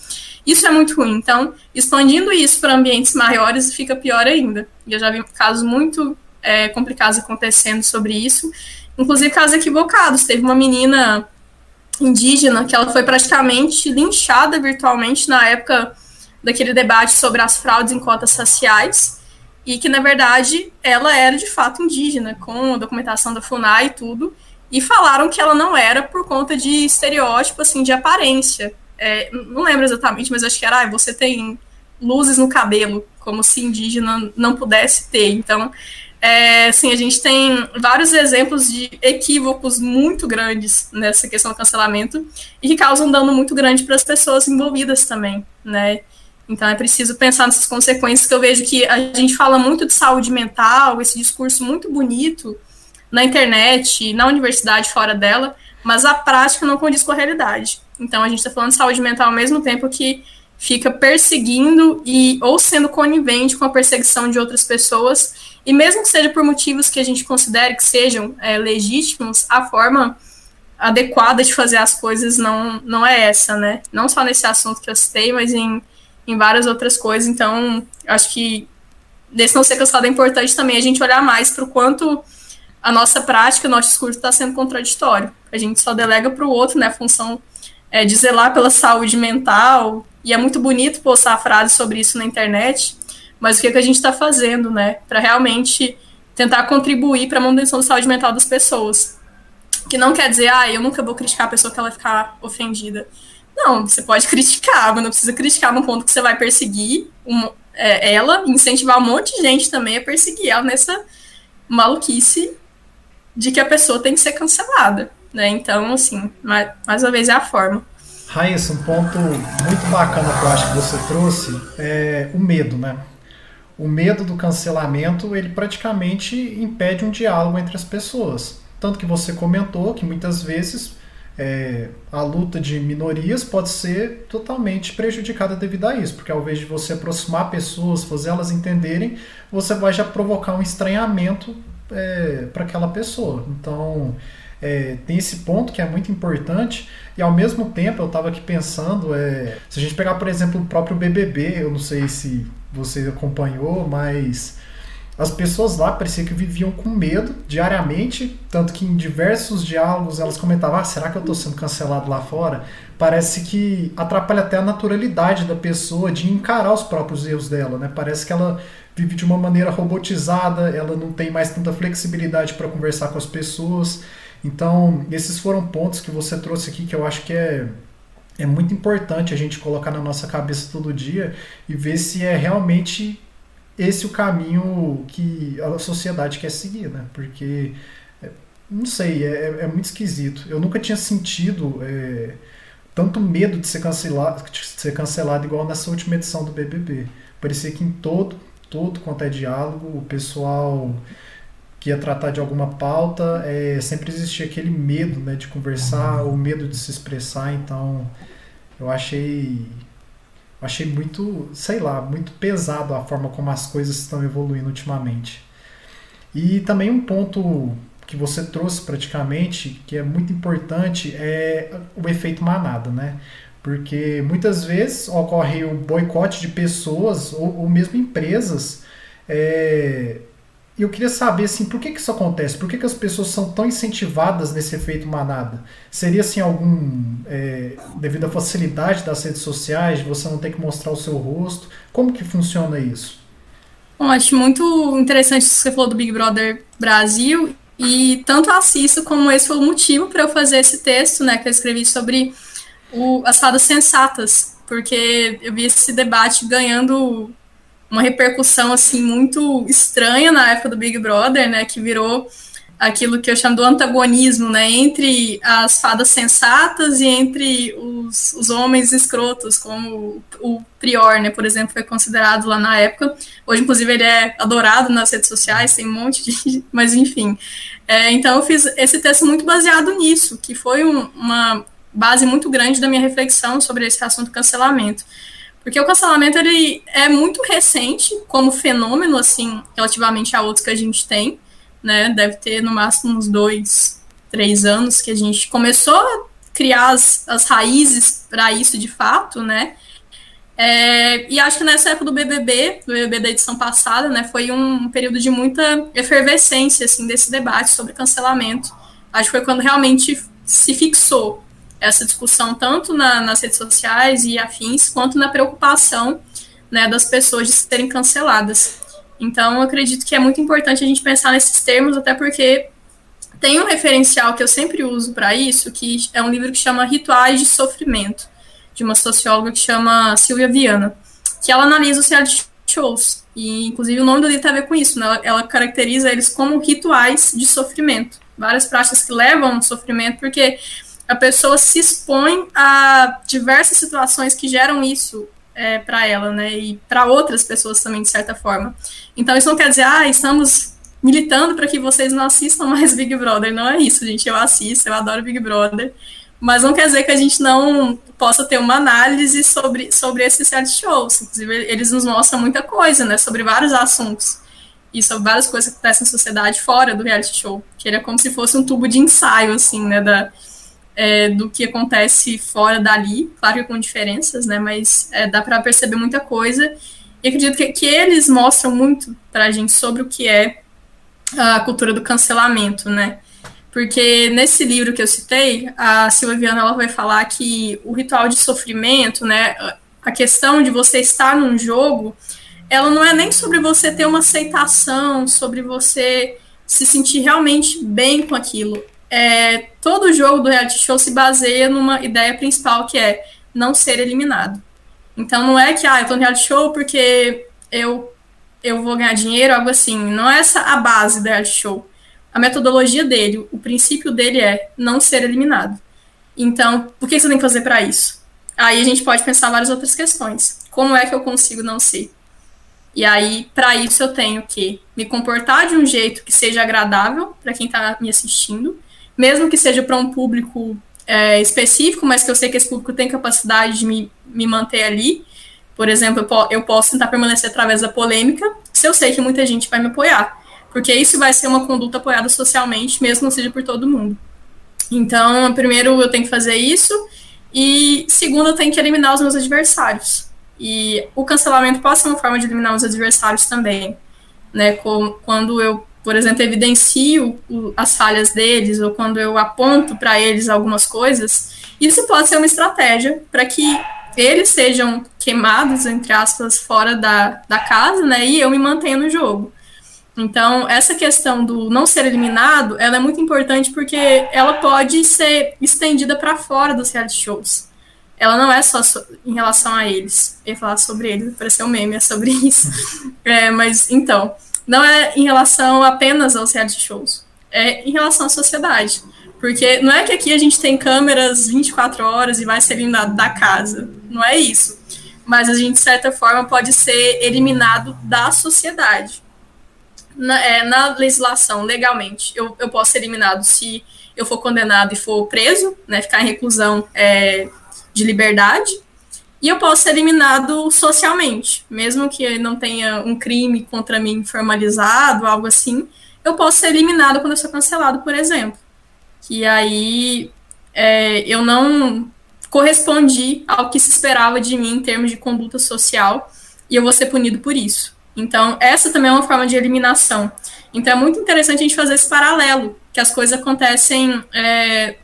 isso é muito ruim. Então, expandindo isso para ambientes maiores fica pior ainda. Eu já vi casos muito é, complicados acontecendo sobre isso, inclusive casos equivocados. Teve uma menina indígena que ela foi praticamente linchada virtualmente na época daquele debate sobre as fraudes em cotas raciais e que, na verdade, ela era de fato indígena, com a documentação da FUNAI e tudo, e falaram que ela não era por conta de estereótipo, assim, de aparência. É, não lembro exatamente, mas acho que era, ah, você tem luzes no cabelo, como se indígena não pudesse ter. Então, é, assim, a gente tem vários exemplos de equívocos muito grandes nessa questão do cancelamento e que causam dano muito grande para as pessoas envolvidas também, né? Então é preciso pensar nessas consequências que eu vejo que a gente fala muito de saúde mental, esse discurso muito bonito na internet, na universidade, fora dela, mas a prática não condiz com a realidade. Então a gente está falando de saúde mental ao mesmo tempo que fica perseguindo e ou sendo conivente com a perseguição de outras pessoas, e mesmo que seja por motivos que a gente considere que sejam é, legítimos, a forma adequada de fazer as coisas não, não é essa, né? Não só nesse assunto que eu citei, mas em em várias outras coisas. Então, acho que desse não ser cansado é importante também a gente olhar mais para o quanto a nossa prática, o nosso discurso está sendo contraditório. A gente só delega para o outro, né, a função é, de zelar pela saúde mental, e é muito bonito postar frases sobre isso na internet, mas o que, é que a gente está fazendo, né, para realmente tentar contribuir para a manutenção da saúde mental das pessoas. Que não quer dizer, ah, eu nunca vou criticar a pessoa que ela ficar ofendida. Não, você pode criticar, mas não precisa criticar no ponto que você vai perseguir uma, é, ela, incentivar um monte de gente também a perseguir ela nessa maluquice de que a pessoa tem que ser cancelada. Né? Então, assim, mais, mais uma vez é a forma. Raíssa, um ponto muito bacana que eu acho que você trouxe é o medo, né? O medo do cancelamento, ele praticamente impede um diálogo entre as pessoas. Tanto que você comentou que muitas vezes é, a luta de minorias pode ser totalmente prejudicada devido a isso, porque ao invés de você aproximar pessoas, fazer elas entenderem, você vai já provocar um estranhamento é, para aquela pessoa. Então, é, tem esse ponto que é muito importante e ao mesmo tempo eu estava aqui pensando, é, se a gente pegar, por exemplo, o próprio BBB, eu não sei se você acompanhou, mas as pessoas lá parecia que viviam com medo diariamente, tanto que em diversos diálogos elas comentavam: ah, será que eu estou sendo cancelado lá fora? Parece que atrapalha até a naturalidade da pessoa de encarar os próprios erros dela, né? Parece que ela vive de uma maneira robotizada, ela não tem mais tanta flexibilidade para conversar com as pessoas. Então, esses foram pontos que você trouxe aqui que eu acho que é, é muito importante a gente colocar na nossa cabeça todo dia e ver se é realmente esse o caminho que a sociedade quer seguir, né? Porque, é, não sei, é, é muito esquisito. Eu nunca tinha sentido é, tanto medo de ser, cancelado, de ser cancelado igual nessa última edição do BBB. Parecia que em todo, todo quanto é diálogo, o pessoal que ia tratar de alguma pauta, é, sempre existia aquele medo né, de conversar, o medo de se expressar, então eu achei achei muito, sei lá, muito pesado a forma como as coisas estão evoluindo ultimamente. E também um ponto que você trouxe praticamente, que é muito importante, é o efeito manada, né? Porque muitas vezes ocorre o boicote de pessoas ou, ou mesmo empresas é, eu queria saber assim, por que, que isso acontece? Por que, que as pessoas são tão incentivadas nesse efeito manada? Seria assim algum é, devido à facilidade das redes sociais, você não ter que mostrar o seu rosto? Como que funciona isso? Bom, acho muito interessante isso que você falou do Big Brother Brasil e tanto assisto como esse foi o motivo para eu fazer esse texto, né, que eu escrevi sobre o, as fadas sensatas, porque eu vi esse debate ganhando uma repercussão assim muito estranha na época do Big Brother, né, que virou aquilo que eu chamo do antagonismo, né, entre as fadas sensatas e entre os, os homens escrotos, como o Prior, né, por exemplo, foi considerado lá na época. Hoje, inclusive, ele é adorado nas redes sociais, tem um monte de... [LAUGHS] Mas, enfim. É, então, eu fiz esse texto muito baseado nisso, que foi um, uma base muito grande da minha reflexão sobre esse assunto cancelamento. Porque o cancelamento ele é muito recente como fenômeno, assim, relativamente a outros que a gente tem, né? Deve ter no máximo uns dois, três anos que a gente começou a criar as, as raízes para isso de fato, né? É, e acho que nessa época do BBB, do BBB da edição passada, né, foi um período de muita efervescência, assim, desse debate sobre cancelamento. Acho que foi quando realmente se fixou essa discussão tanto na, nas redes sociais e afins, quanto na preocupação né, das pessoas de serem canceladas. Então, eu acredito que é muito importante a gente pensar nesses termos, até porque tem um referencial que eu sempre uso para isso, que é um livro que chama Rituais de Sofrimento, de uma socióloga que chama Silvia Viana, que ela analisa os reality shows. E, inclusive, o nome do livro tem a ver com isso, né? ela, caracteriza eles como rituais de sofrimento. Várias práticas que levam sofrimento, porque a pessoa se expõe a diversas situações que geram isso é, para ela, né? E para outras pessoas também, de certa forma. Então, isso não quer dizer, ah, estamos militando para que vocês não assistam mais Big Brother. Não é isso, gente. Eu assisto, eu adoro Big Brother. Mas não quer dizer que a gente não possa ter uma análise sobre, sobre esses reality shows. Inclusive, eles nos mostram muita coisa, né? Sobre vários assuntos. E sobre várias coisas que acontecem na sociedade fora do reality show. Que ele é como se fosse um tubo de ensaio, assim, né? Da, é, do que acontece fora dali, claro que com diferenças, né, mas é, dá para perceber muita coisa. E acredito que, que eles mostram muito para a gente sobre o que é a cultura do cancelamento, né? Porque nesse livro que eu citei, a Silvia ela vai falar que o ritual de sofrimento, né, a questão de você estar num jogo, ela não é nem sobre você ter uma aceitação, sobre você se sentir realmente bem com aquilo é, todo jogo do reality show se baseia numa ideia principal que é não ser eliminado. Então não é que ah, eu tô no reality show porque eu eu vou ganhar dinheiro, algo assim. Não é essa a base do reality show. A metodologia dele, o princípio dele é não ser eliminado. Então, o que você tem que fazer para isso? Aí a gente pode pensar várias outras questões. Como é que eu consigo não ser? E aí, para isso, eu tenho que me comportar de um jeito que seja agradável para quem está me assistindo mesmo que seja para um público é, específico, mas que eu sei que esse público tem capacidade de me, me manter ali. Por exemplo, eu, posso tentar permanecer através da polêmica, se eu sei que muita gente vai me apoiar. Porque isso vai ser uma conduta apoiada socialmente, mesmo não seja por todo mundo. Então, primeiro eu tenho que fazer isso, e segundo, eu tenho que eliminar os meus adversários. E o cancelamento pode ser uma forma de eliminar os adversários também. Né? Quando eu, por exemplo, evidencio as falhas deles, ou quando eu aponto para eles algumas coisas, isso pode ser uma estratégia para que eles sejam queimados, entre aspas, fora da, da casa, né? E eu me mantenha no jogo. Então, essa questão do não ser eliminado, ela é muito importante porque ela pode ser estendida para fora dos reality shows. Ela não é só so em relação a eles. Eu ia falar sobre eles, pareceu um meme, é sobre isso. [LAUGHS] é, mas, então, não é em relação apenas aos reality shows. É em relação à sociedade. Porque não é que aqui a gente tem câmeras 24 horas e vai ser eliminado da casa. Não é isso. Mas a gente, de certa forma, pode ser eliminado da sociedade na, é, na legislação, legalmente, eu, eu posso ser eliminado se eu for condenado e for preso, né, ficar em reclusão é, de liberdade, e eu posso ser eliminado socialmente, mesmo que não tenha um crime contra mim formalizado, algo assim, eu posso ser eliminado quando eu sou cancelado, por exemplo. Que aí é, eu não correspondi ao que se esperava de mim em termos de conduta social, e eu vou ser punido por isso. Então, essa também é uma forma de eliminação. Então, é muito interessante a gente fazer esse paralelo, que as coisas acontecem é,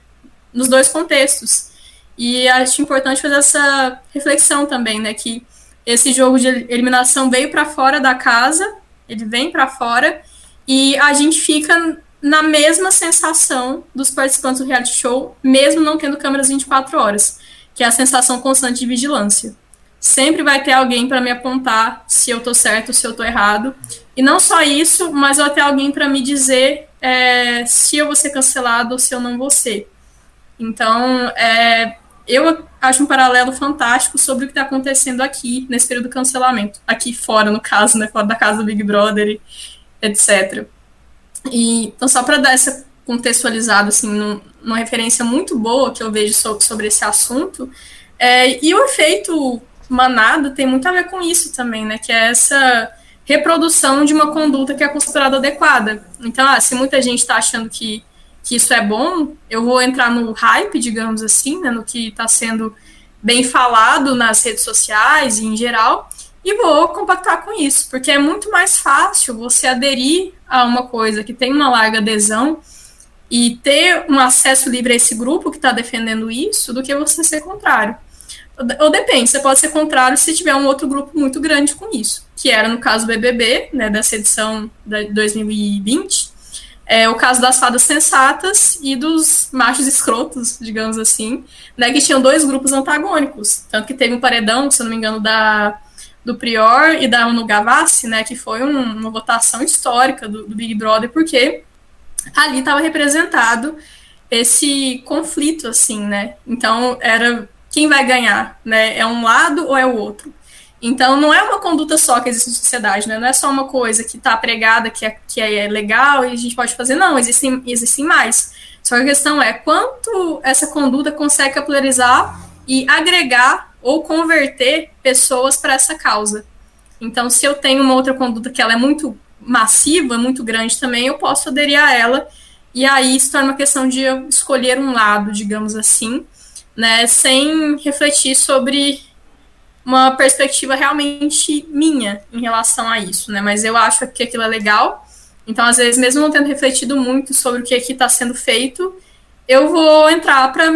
nos dois contextos. E acho importante fazer essa reflexão também, né, que esse jogo de eliminação veio para fora da casa, ele vem para fora, e a gente fica na mesma sensação dos participantes do reality show, mesmo não tendo câmeras 24 horas, que é a sensação constante de vigilância sempre vai ter alguém para me apontar se eu tô certo, se eu tô errado. E não só isso, mas vai ter alguém para me dizer é, se eu vou ser cancelado ou se eu não vou ser. Então, é, eu acho um paralelo fantástico sobre o que está acontecendo aqui nesse período do cancelamento. Aqui fora, no caso, né? Fora da casa do Big Brother, etc. E, então, só para dar essa contextualizada, assim, num, numa referência muito boa que eu vejo so, sobre esse assunto, é, e o efeito manada tem muito a ver com isso também, né? Que é essa reprodução de uma conduta que é considerada adequada. Então, ah, se muita gente está achando que, que isso é bom, eu vou entrar no hype, digamos assim, né, no que está sendo bem falado nas redes sociais e em geral, e vou compactar com isso, porque é muito mais fácil você aderir a uma coisa que tem uma larga adesão e ter um acesso livre a esse grupo que está defendendo isso do que você ser contrário. Ou depende, você pode ser contrário se tiver um outro grupo muito grande com isso, que era no caso do BBB, né, dessa edição de 2020, é o caso das fadas sensatas e dos machos escrotos, digamos assim, né, que tinham dois grupos antagônicos, tanto que teve um paredão, se não me engano, da do Prior e da Anu Gavassi, né, que foi um, uma votação histórica do, do Big Brother, porque ali estava representado esse conflito, assim, né, então era quem vai ganhar, né? É um lado ou é o outro? Então, não é uma conduta só que existe na sociedade, né? Não é só uma coisa que está pregada, que é, que é legal e a gente pode fazer. Não, existem, existem mais. Só que a questão é quanto essa conduta consegue capitalizar e agregar ou converter pessoas para essa causa. Então, se eu tenho uma outra conduta que ela é muito massiva, muito grande também, eu posso aderir a ela. E aí se torna uma questão de eu escolher um lado, digamos assim, né, sem refletir sobre uma perspectiva realmente minha em relação a isso, né? Mas eu acho que aquilo é legal. Então, às vezes, mesmo não tendo refletido muito sobre o que aqui está sendo feito, eu vou entrar para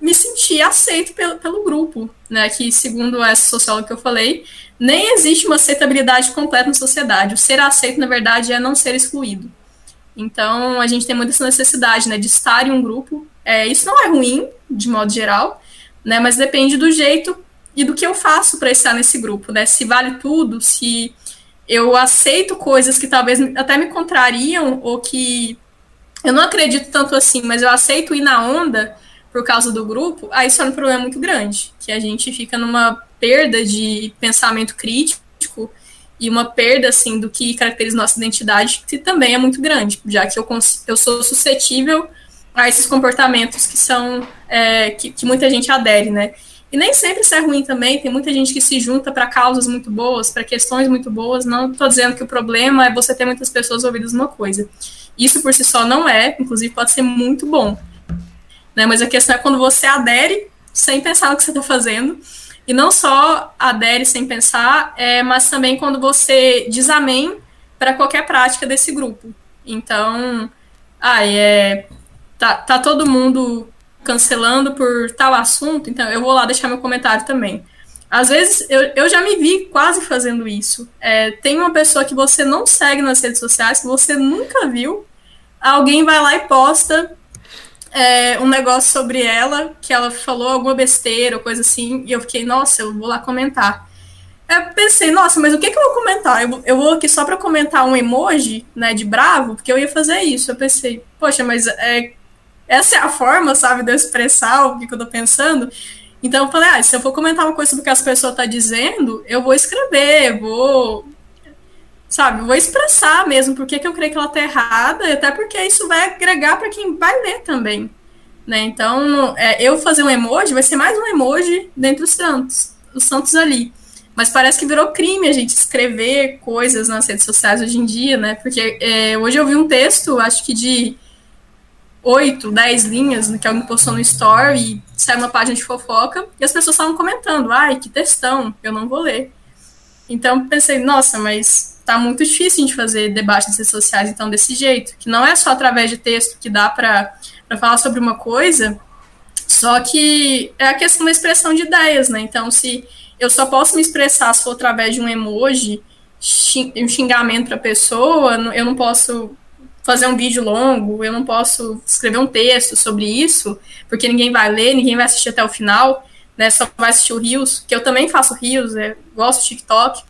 me sentir aceito pelo, pelo grupo, né? Que, segundo essa socióloga que eu falei, nem existe uma aceitabilidade completa na sociedade. O ser aceito, na verdade, é não ser excluído. Então, a gente tem muita essa necessidade, né, de estar em um grupo. É, isso não é ruim, de modo geral, né, mas depende do jeito e do que eu faço para estar nesse grupo, né? Se vale tudo, se eu aceito coisas que talvez até me contrariam ou que eu não acredito tanto assim, mas eu aceito ir na onda por causa do grupo, aí isso é um problema muito grande, que a gente fica numa perda de pensamento crítico e uma perda assim do que caracteriza nossa identidade, que também é muito grande, já que eu, eu sou suscetível a esses comportamentos que são é, que, que, muita gente adere, né? E nem sempre isso é ruim também, tem muita gente que se junta para causas muito boas, para questões muito boas. Não estou dizendo que o problema é você ter muitas pessoas ouvidas numa coisa. Isso por si só não é, inclusive pode ser muito bom. né? Mas a questão é quando você adere sem pensar no que você está fazendo. E não só adere sem pensar, é, mas também quando você diz amém para qualquer prática desse grupo. Então, ah, é, tá, tá todo mundo cancelando por tal assunto, então eu vou lá deixar meu comentário também. Às vezes eu, eu já me vi quase fazendo isso. É, tem uma pessoa que você não segue nas redes sociais, que você nunca viu, alguém vai lá e posta é, um negócio sobre ela, que ela falou alguma besteira ou coisa assim, e eu fiquei, nossa, eu vou lá comentar. Eu pensei, nossa, mas o que, que eu vou comentar? Eu, eu vou aqui só para comentar um emoji, né, de bravo, porque eu ia fazer isso. Eu pensei, poxa, mas é, essa é a forma, sabe, de eu expressar o que, eu tô pensando. Então eu falei, ah, se eu for comentar uma coisa sobre o que as pessoas estão tá dizendo, eu vou escrever, vou. Sabe, vou expressar mesmo porque que eu creio que ela tá errada, até porque isso vai agregar para quem vai ler também. Né? Então, é, eu fazer um emoji vai ser mais um emoji dentre os santos, os santos ali. Mas parece que virou crime a gente escrever coisas nas redes sociais hoje em dia, né? Porque é, hoje eu vi um texto, acho que de oito, dez linhas, que alguém postou no Store e saiu uma página de fofoca, e as pessoas estavam comentando, ai, que textão, eu não vou ler. Então pensei, nossa, mas tá muito difícil de fazer debate nas redes sociais, então, desse jeito, que não é só através de texto que dá para falar sobre uma coisa, só que é a questão da expressão de ideias, né? Então, se eu só posso me expressar se for através de um emoji, um xingamento para pessoa, eu não posso fazer um vídeo longo, eu não posso escrever um texto sobre isso, porque ninguém vai ler, ninguém vai assistir até o final, né? Só vai assistir o Rios, que eu também faço Rios, é, gosto de TikTok,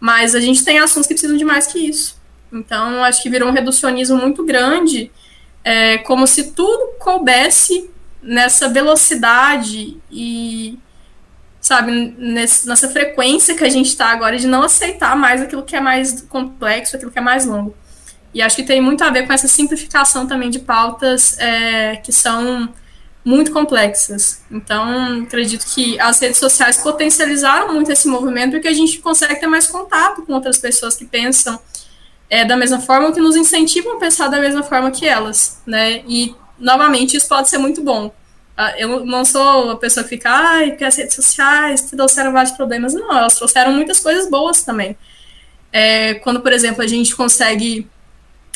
mas a gente tem assuntos que precisam de mais que isso. Então, acho que virou um reducionismo muito grande, é, como se tudo coubesse nessa velocidade e sabe, nessa frequência que a gente está agora de não aceitar mais aquilo que é mais complexo, aquilo que é mais longo. E acho que tem muito a ver com essa simplificação também de pautas é, que são muito complexas. Então, acredito que as redes sociais potencializaram muito esse movimento porque a gente consegue ter mais contato com outras pessoas que pensam é, da mesma forma, que nos incentivam a pensar da mesma forma que elas, né? E, novamente, isso pode ser muito bom. Ah, eu não sou a pessoa que fica, ai, que as redes sociais trouxeram vários problemas. Não, elas trouxeram muitas coisas boas também. É, quando, por exemplo, a gente consegue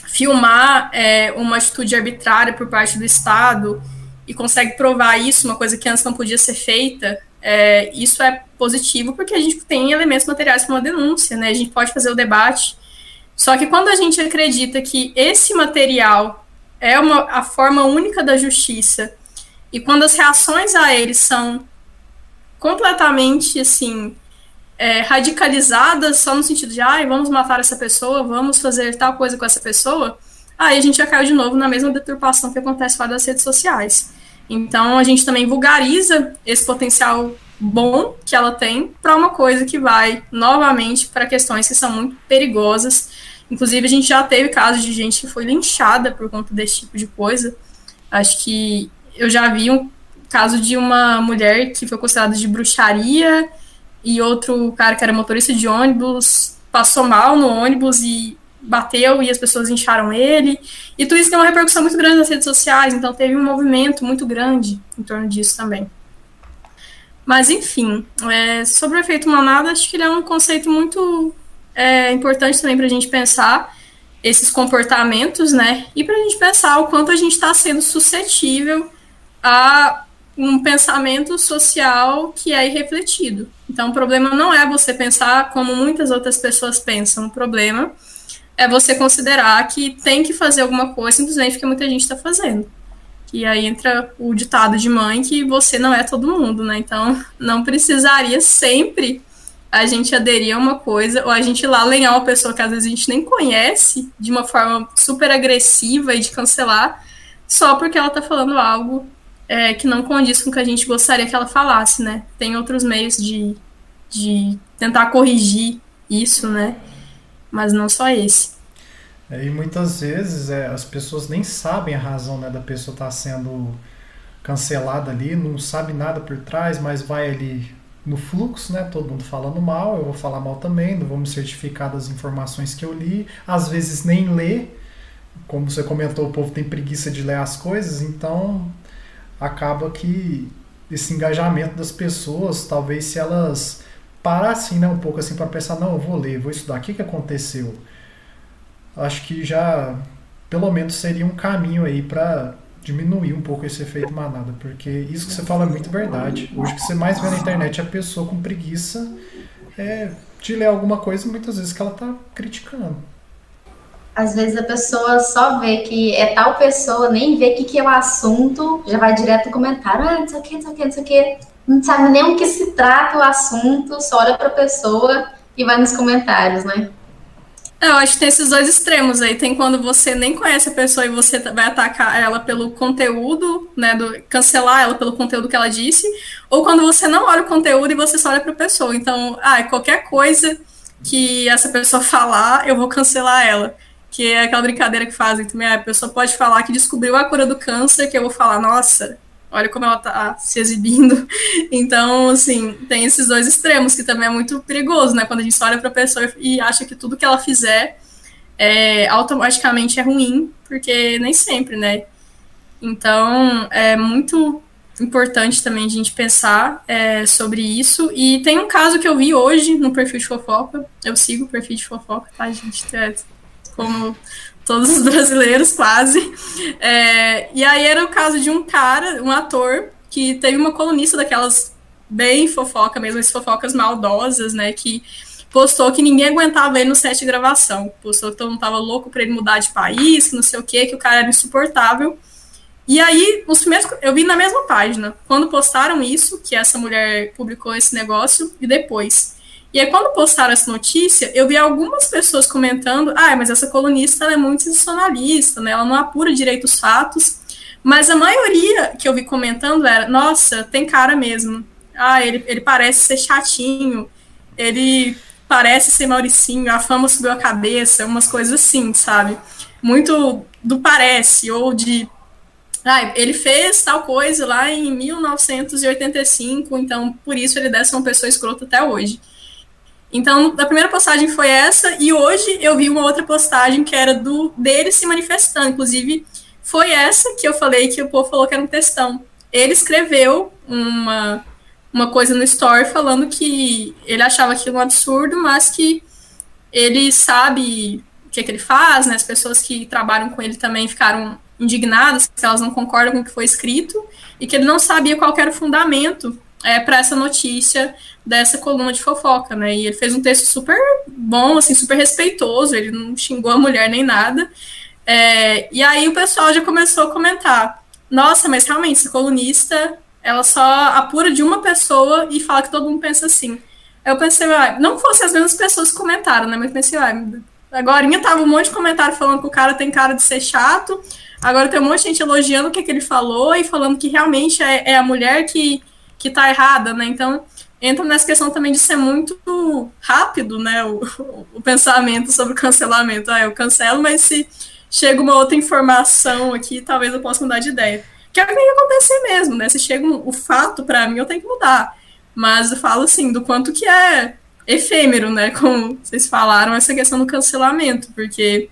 filmar é, uma atitude arbitrária por parte do Estado e consegue provar isso, uma coisa que antes não podia ser feita, é, isso é positivo porque a gente tem elementos materiais para uma denúncia, né? A gente pode fazer o debate. Só que quando a gente acredita que esse material é uma, a forma única da justiça e quando as reações a eles são completamente assim é, radicalizadas, só no sentido de, ai, vamos matar essa pessoa, vamos fazer tal coisa com essa pessoa, aí a gente já caiu de novo na mesma deturpação que acontece fora das redes sociais. Então a gente também vulgariza esse potencial bom que ela tem para uma coisa que vai novamente para questões que são muito perigosas. Inclusive, a gente já teve casos de gente que foi linchada por conta desse tipo de coisa. Acho que eu já vi um caso de uma mulher que foi considerada de bruxaria e outro cara que era motorista de ônibus passou mal no ônibus e bateu e as pessoas incharam ele. E tudo isso tem uma repercussão muito grande nas redes sociais, então teve um movimento muito grande em torno disso também. Mas, enfim, é, sobre o efeito manada, acho que ele é um conceito muito é, importante também para a gente pensar esses comportamentos, né? E para a gente pensar o quanto a gente está sendo suscetível a um pensamento social que é irrefletido. Então, o problema não é você pensar como muitas outras pessoas pensam. O problema é você considerar que tem que fazer alguma coisa simplesmente porque muita gente está fazendo. E aí entra o ditado de mãe que você não é todo mundo, né? Então, [LAUGHS] não precisaria sempre a gente aderir a uma coisa ou a gente ir lá lenhar uma pessoa que às vezes a gente nem conhece de uma forma super agressiva e de cancelar só porque ela está falando algo é, que não condiz com o que a gente gostaria que ela falasse, né? Tem outros meios de, de tentar corrigir isso, né? Mas não só esse. É, e muitas vezes é, as pessoas nem sabem a razão né, da pessoa estar tá sendo cancelada ali, não sabe nada por trás, mas vai ali no fluxo, né? Todo mundo falando mal, eu vou falar mal também, não vou me certificar das informações que eu li, às vezes nem lê, como você comentou, o povo tem preguiça de ler as coisas, então acaba que esse engajamento das pessoas, talvez se elas parassem né, um pouco assim para pensar, não, eu vou ler, vou estudar, o que, que aconteceu? Acho que já pelo menos seria um caminho aí para diminuir um pouco esse efeito manada, porque isso que você fala é muito verdade. Hoje o que você mais vê na internet é a pessoa com preguiça é, de ler alguma coisa muitas vezes que ela está criticando. Às vezes a pessoa só vê que é tal pessoa, nem vê o que, que é o assunto, já vai direto no comentário, ah, não sei o que, não sei o que, não sei o que. Não sabe nem o que se trata o assunto, só olha para a pessoa e vai nos comentários, né? É, eu acho que tem esses dois extremos aí. Tem quando você nem conhece a pessoa e você vai atacar ela pelo conteúdo, né? Do, cancelar ela pelo conteúdo que ela disse. Ou quando você não olha o conteúdo e você só olha para a pessoa. Então, ah, qualquer coisa que essa pessoa falar, eu vou cancelar ela. Que é aquela brincadeira que fazem também. Ah, a pessoa pode falar que descobriu a cura do câncer, que eu vou falar, nossa, olha como ela tá se exibindo. [LAUGHS] Então, assim, tem esses dois extremos, que também é muito perigoso, né? Quando a gente olha para a pessoa e acha que tudo que ela fizer é, automaticamente é ruim, porque nem sempre, né? Então, é muito importante também a gente pensar é, sobre isso. E tem um caso que eu vi hoje no perfil de fofoca. Eu sigo o perfil de fofoca, tá, gente? É, como todos os [LAUGHS] brasileiros quase. É, e aí era o caso de um cara, um ator, que teve uma colunista daquelas bem fofoca mesmo, as fofocas maldosas, né, que postou que ninguém aguentava ele no set de gravação. Postou que todo mundo tava louco para ele mudar de país, que não sei o quê, que o cara era insuportável. E aí, os primeiros, eu vi na mesma página, quando postaram isso, que essa mulher publicou esse negócio, e depois. E aí, quando postaram essa notícia, eu vi algumas pessoas comentando: ah, mas essa colunista é muito sensacionalista, né? Ela não apura direito os fatos. Mas a maioria que eu vi comentando era: nossa, tem cara mesmo. Ah, ele, ele parece ser chatinho, ele parece ser Mauricinho, a fama subiu a cabeça, umas coisas assim, sabe? Muito do parece, ou de. Ah, ele fez tal coisa lá em 1985, então por isso ele deve ser uma pessoa escrota até hoje. Então, a primeira postagem foi essa, e hoje eu vi uma outra postagem que era do dele se manifestando. Inclusive, foi essa que eu falei que o povo falou que era um textão. Ele escreveu uma, uma coisa no story falando que ele achava aquilo um absurdo, mas que ele sabe o que, é que ele faz, né? As pessoas que trabalham com ele também ficaram indignadas, que elas não concordam com o que foi escrito, e que ele não sabia qual era o fundamento é, para essa notícia dessa coluna de fofoca, né? E ele fez um texto super bom, assim, super respeitoso, ele não xingou a mulher nem nada. É, e aí o pessoal já começou a comentar: nossa, mas realmente, essa colunista, ela só apura de uma pessoa e fala que todo mundo pensa assim. Eu pensei, ah, não fosse as mesmas pessoas que comentaram, né? Mas pensei, ah, agora tava um monte de comentário falando que o cara tem cara de ser chato, agora tem um monte de gente elogiando o que, que ele falou e falando que realmente é, é a mulher que que está errada, né? Então, entra nessa questão também de ser muito rápido, né? O, o pensamento sobre o cancelamento. Ah, eu cancelo, mas se chega uma outra informação aqui, talvez eu possa mudar de ideia. Que é o que que acontecer mesmo, né? Se chega um, o fato para mim, eu tenho que mudar. Mas eu falo assim, do quanto que é efêmero, né? Como vocês falaram, essa questão do cancelamento, porque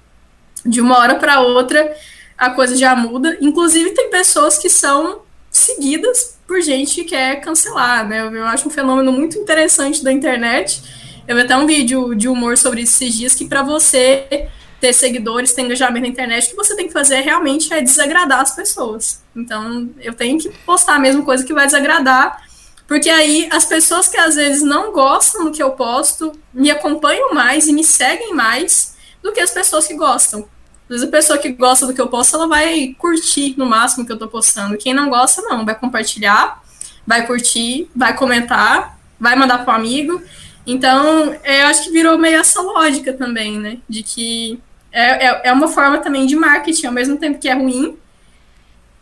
de uma hora para outra a coisa já muda. Inclusive, tem pessoas que são seguidas por gente que quer cancelar, né? Eu, acho um fenômeno muito interessante da internet. Eu vi até um vídeo de humor sobre esses dias que para você ter seguidores, ter engajamento na internet, o que você tem que fazer realmente é desagradar as pessoas. Então, eu tenho que postar a mesma coisa que vai desagradar, porque aí as pessoas que às vezes não gostam do que eu posto me acompanham mais e me seguem mais do que as pessoas que gostam. Às vezes a pessoa que gosta do que eu posto, ela vai curtir no máximo que eu tô postando. Quem não gosta, não, vai compartilhar, vai curtir, vai comentar, vai mandar um amigo. Então, eu acho que virou meio essa lógica também, né? De que é, é, é uma forma também de marketing, ao mesmo tempo que é ruim,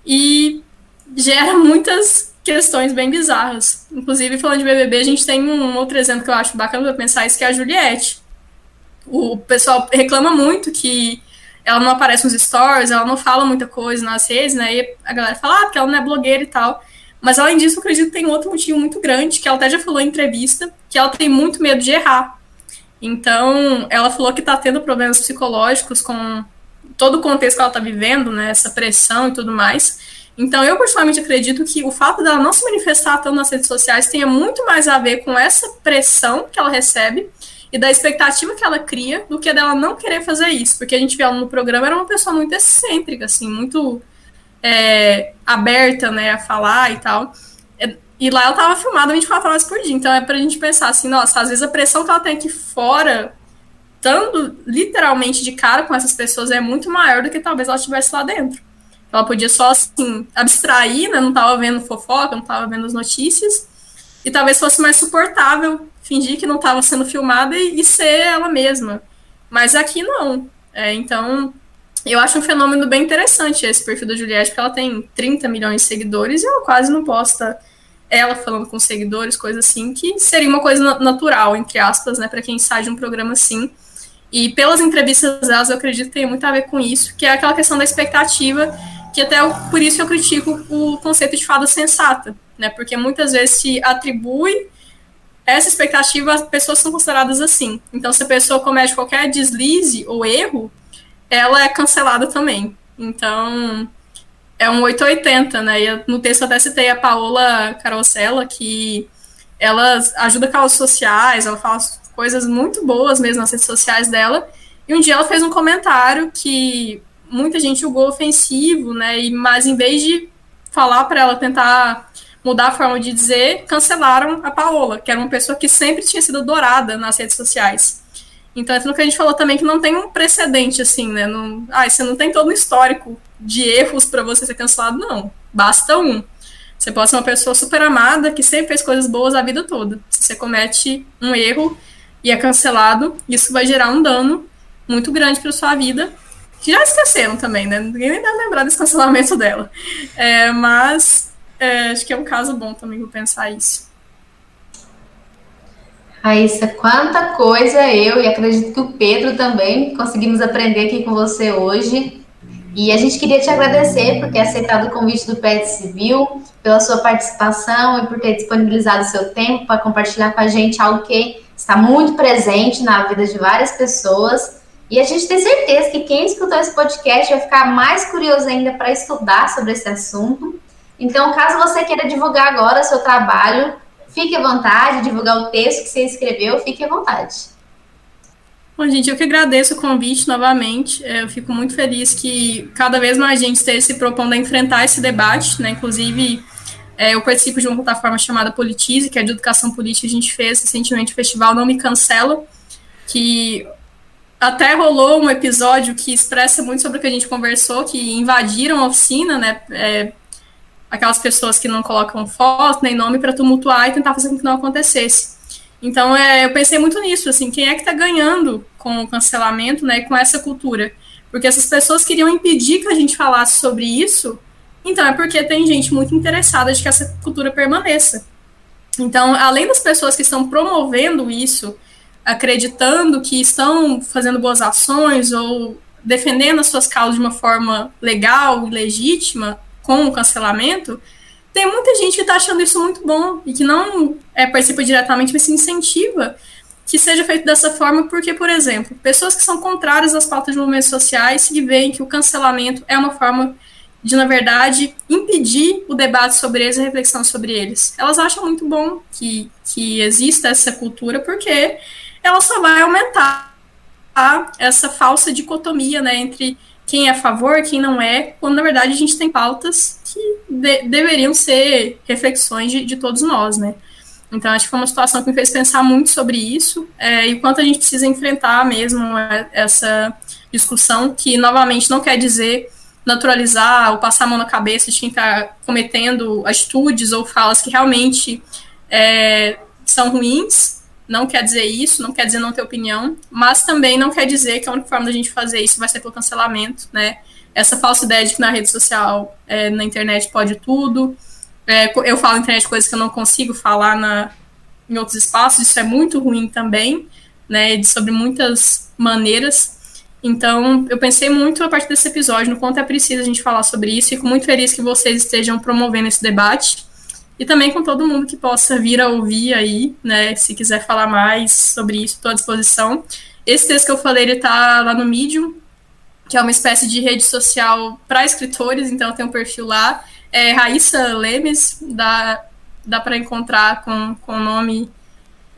e gera muitas questões bem bizarras. Inclusive, falando de BBB, a gente tem um outro exemplo que eu acho bacana para pensar, isso que é a Juliette. O pessoal reclama muito que ela não aparece nos stories, ela não fala muita coisa nas redes, né? E a galera fala, ah, porque ela não é blogueira e tal. Mas além disso, eu acredito que tem outro motivo muito grande, que ela até já falou em entrevista, que ela tem muito medo de errar. Então, ela falou que tá tendo problemas psicológicos com todo o contexto que ela tá vivendo, né? Essa pressão e tudo mais. Então, eu particularmente acredito que o fato dela não se manifestar tanto nas redes sociais tenha muito mais a ver com essa pressão que ela recebe e da expectativa que ela cria do que dela não querer fazer isso. Porque a gente vê ela no programa, era uma pessoa muito excêntrica, assim, muito é, aberta, né, a falar e tal. É, e lá ela tava filmada 24 horas por dia. Então é pra gente pensar assim, nossa, às vezes a pressão que ela tem aqui fora, estando literalmente de cara com essas pessoas, é muito maior do que talvez ela estivesse lá dentro. Ela podia só, assim, abstrair, né? Não tava vendo fofoca, não tava vendo as notícias. E talvez fosse mais suportável fingir que não estava sendo filmada e, e, ser ela mesma. Mas aqui não. É, então, eu acho um fenômeno bem interessante esse perfil da Juliette, porque ela tem 30 milhões de seguidores e ela quase não posta ela falando com seguidores, coisa assim, que seria uma coisa natural, entre aspas, né, para quem sai de um programa assim. E pelas entrevistas delas, eu acredito que tem muito a ver com isso, que é aquela questão da expectativa que até eu, por isso eu critico o conceito de fada sensata, né? Porque muitas vezes se atribui essa expectativa, as pessoas são consideradas assim. Então, se a pessoa comete qualquer deslize ou erro, ela é cancelada também. Então, é um 880, né? E no texto até citei a Paola Carosella, que ela ajuda causas sociais, ela fala coisas muito boas mesmo nas redes sociais dela. E um dia ela fez um comentário que muita gente julgou ofensivo, né? E, mas em vez de falar para ela tentar mudar a forma de dizer, cancelaram a Paola, que era uma pessoa que sempre tinha sido adorada nas redes sociais. Então é tudo que a gente falou também que não tem um precedente assim, né? Não, ah, você não tem todo um histórico de erros para você ser cancelado, não. Basta um. Você pode ser uma pessoa super amada que sempre fez coisas boas a vida toda. Se você comete um erro e é cancelado, isso vai gerar um dano muito grande para sua vida já esqueceram também, né? Ninguém nem deve lembrar desse cancelamento dela. É, mas é, acho que é um caso bom também vou pensar isso. Raíssa, quanta coisa eu e acredito que o Pedro também conseguimos aprender aqui com você hoje. E a gente queria te agradecer por ter aceitado o convite do PET Civil, pela sua participação e por ter disponibilizado seu tempo para compartilhar com a gente algo que está muito presente na vida de várias pessoas e a gente tem certeza que quem escutou esse podcast vai ficar mais curioso ainda para estudar sobre esse assunto. Então, caso você queira divulgar agora seu trabalho, fique à vontade, divulgar o texto que você escreveu, fique à vontade. Bom, gente, eu que agradeço o convite novamente. É, eu fico muito feliz que cada vez mais gente esteja se propondo a enfrentar esse debate, né? Inclusive, é, eu participo de uma plataforma chamada Politize, que é de educação política. A gente fez recentemente o festival Não Me Cancela, que até rolou um episódio que expressa muito sobre o que a gente conversou, que invadiram a oficina, né? É, aquelas pessoas que não colocam foto nem nome para tumultuar e tentar fazer com que não acontecesse. Então, é, eu pensei muito nisso, assim, quem é que está ganhando com o cancelamento, né, com essa cultura? Porque essas pessoas queriam impedir que a gente falasse sobre isso, então é porque tem gente muito interessada de que essa cultura permaneça. Então, além das pessoas que estão promovendo isso, acreditando que estão fazendo boas ações ou defendendo as suas causas de uma forma legal e legítima com o cancelamento, tem muita gente que está achando isso muito bom e que não é, participa diretamente, mas se incentiva que seja feito dessa forma, porque, por exemplo, pessoas que são contrárias às pautas de movimentos sociais e veem que o cancelamento é uma forma de, na verdade, impedir o debate sobre eles e a reflexão sobre eles. Elas acham muito bom que, que exista essa cultura, porque ela só vai aumentar essa falsa dicotomia né, entre quem é a favor, quem não é, quando na verdade a gente tem pautas que de deveriam ser reflexões de, de, todos nós, né? Então acho que foi uma situação que me fez pensar muito sobre isso é, e o quanto a gente precisa enfrentar mesmo essa discussão, que novamente não quer dizer naturalizar ou passar a mão na cabeça de quem está cometendo atitudes ou falas que realmente é, são ruins, não quer dizer isso, não quer dizer não ter opinião, mas também não quer dizer que a única forma da gente fazer isso vai ser pelo cancelamento, né? Essa falsa ideia de que na rede social, é, na internet pode tudo. É, eu falo na internet coisas que eu não consigo falar na, em outros espaços, isso é muito ruim também, né? Sobre muitas maneiras. Então, eu pensei muito a partir desse episódio no quanto é preciso a gente falar sobre isso. Fico muito feliz que vocês estejam promovendo esse debate e também com todo mundo que possa vir a ouvir aí, né? Se quiser falar mais sobre isso, estou à disposição. Esse texto que eu falei, ele está lá no Medium, que é uma espécie de rede social para escritores, então tem um perfil lá. é Raíssa Lemes, dá, dá para encontrar com, com o nome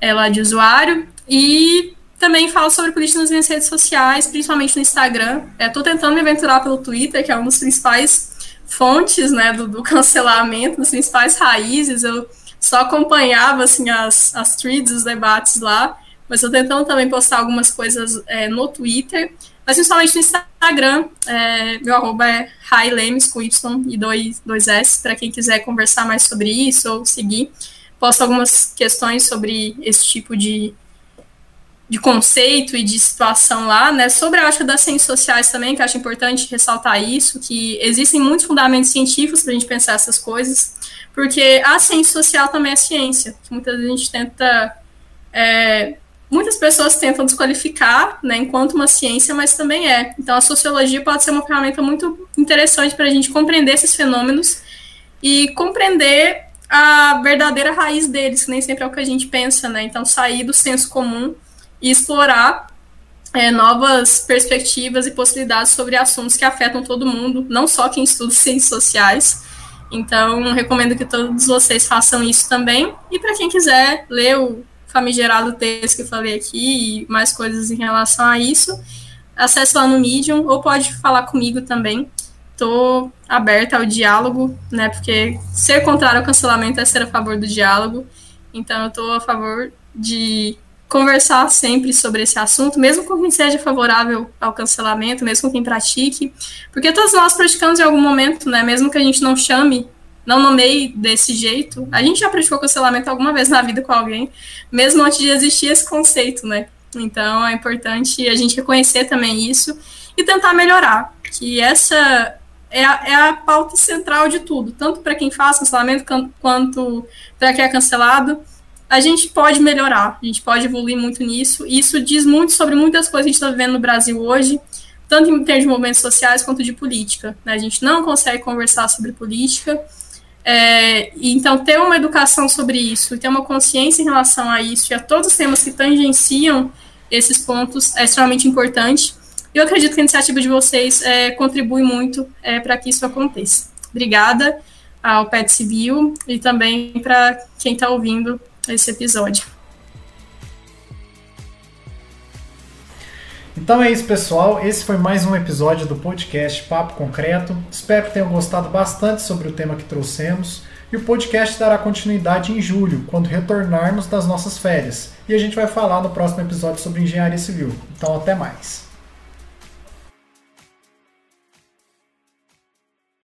ela de usuário. E também falo sobre política nas minhas redes sociais, principalmente no Instagram. Estou é, tentando me aventurar pelo Twitter, que é uma das principais fontes né, do, do [LAUGHS] cancelamento, das principais raízes. Eu só acompanhava assim, as, as threads, os debates lá, mas estou tentando também postar algumas coisas é, no Twitter, mas principalmente no Instagram. É, meu arroba é Railemes com Y e dois, dois S, para quem quiser conversar mais sobre isso ou seguir. Posto algumas questões sobre esse tipo de, de conceito e de situação lá, né? Sobre a ótica das ciências sociais também, que acho importante ressaltar isso, que existem muitos fundamentos científicos para a gente pensar essas coisas, porque a ciência social também é ciência, que muitas vezes a gente tenta. É, muitas pessoas tentam desqualificar, né, enquanto uma ciência, mas também é. Então, a sociologia pode ser uma ferramenta muito interessante para a gente compreender esses fenômenos e compreender a verdadeira raiz deles, que nem sempre é o que a gente pensa, né? Então, sair do senso comum e explorar é, novas perspectivas e possibilidades sobre assuntos que afetam todo mundo, não só quem estuda [LAUGHS] ciências sociais. Então, recomendo que todos vocês façam isso também. E para quem quiser ler o famigerado texto que eu falei aqui e mais coisas em relação a isso, acesse lá no Medium ou pode falar comigo também. Estou aberta ao diálogo, né? Porque ser contrário ao cancelamento é ser a favor do diálogo. Então, eu estou a favor de conversar sempre sobre esse assunto, mesmo com quem seja favorável ao cancelamento, mesmo com quem pratique, porque todos nós praticamos em algum momento, né, mesmo que a gente não chame, não nomeie desse jeito, a gente já praticou cancelamento alguma vez na vida com alguém, mesmo antes de existir esse conceito, né, então é importante a gente reconhecer também isso e tentar melhorar, que essa é a, é a pauta central de tudo, tanto para quem faz cancelamento quanto para quem é cancelado, a gente pode melhorar, a gente pode evoluir muito nisso, e isso diz muito sobre muitas coisas que a gente está vivendo no Brasil hoje, tanto em termos de movimentos sociais quanto de política. Né? A gente não consegue conversar sobre política, é, então ter uma educação sobre isso, ter uma consciência em relação a isso e a todos os temas que tangenciam esses pontos é extremamente importante. Eu acredito que a iniciativa de vocês é, contribui muito é, para que isso aconteça. Obrigada ao PET Civil e também para quem está ouvindo esse episódio. Então é isso, pessoal. Esse foi mais um episódio do podcast Papo Concreto. Espero que tenham gostado bastante sobre o tema que trouxemos. E o podcast dará continuidade em julho, quando retornarmos das nossas férias. E a gente vai falar no próximo episódio sobre engenharia civil. Então, até mais.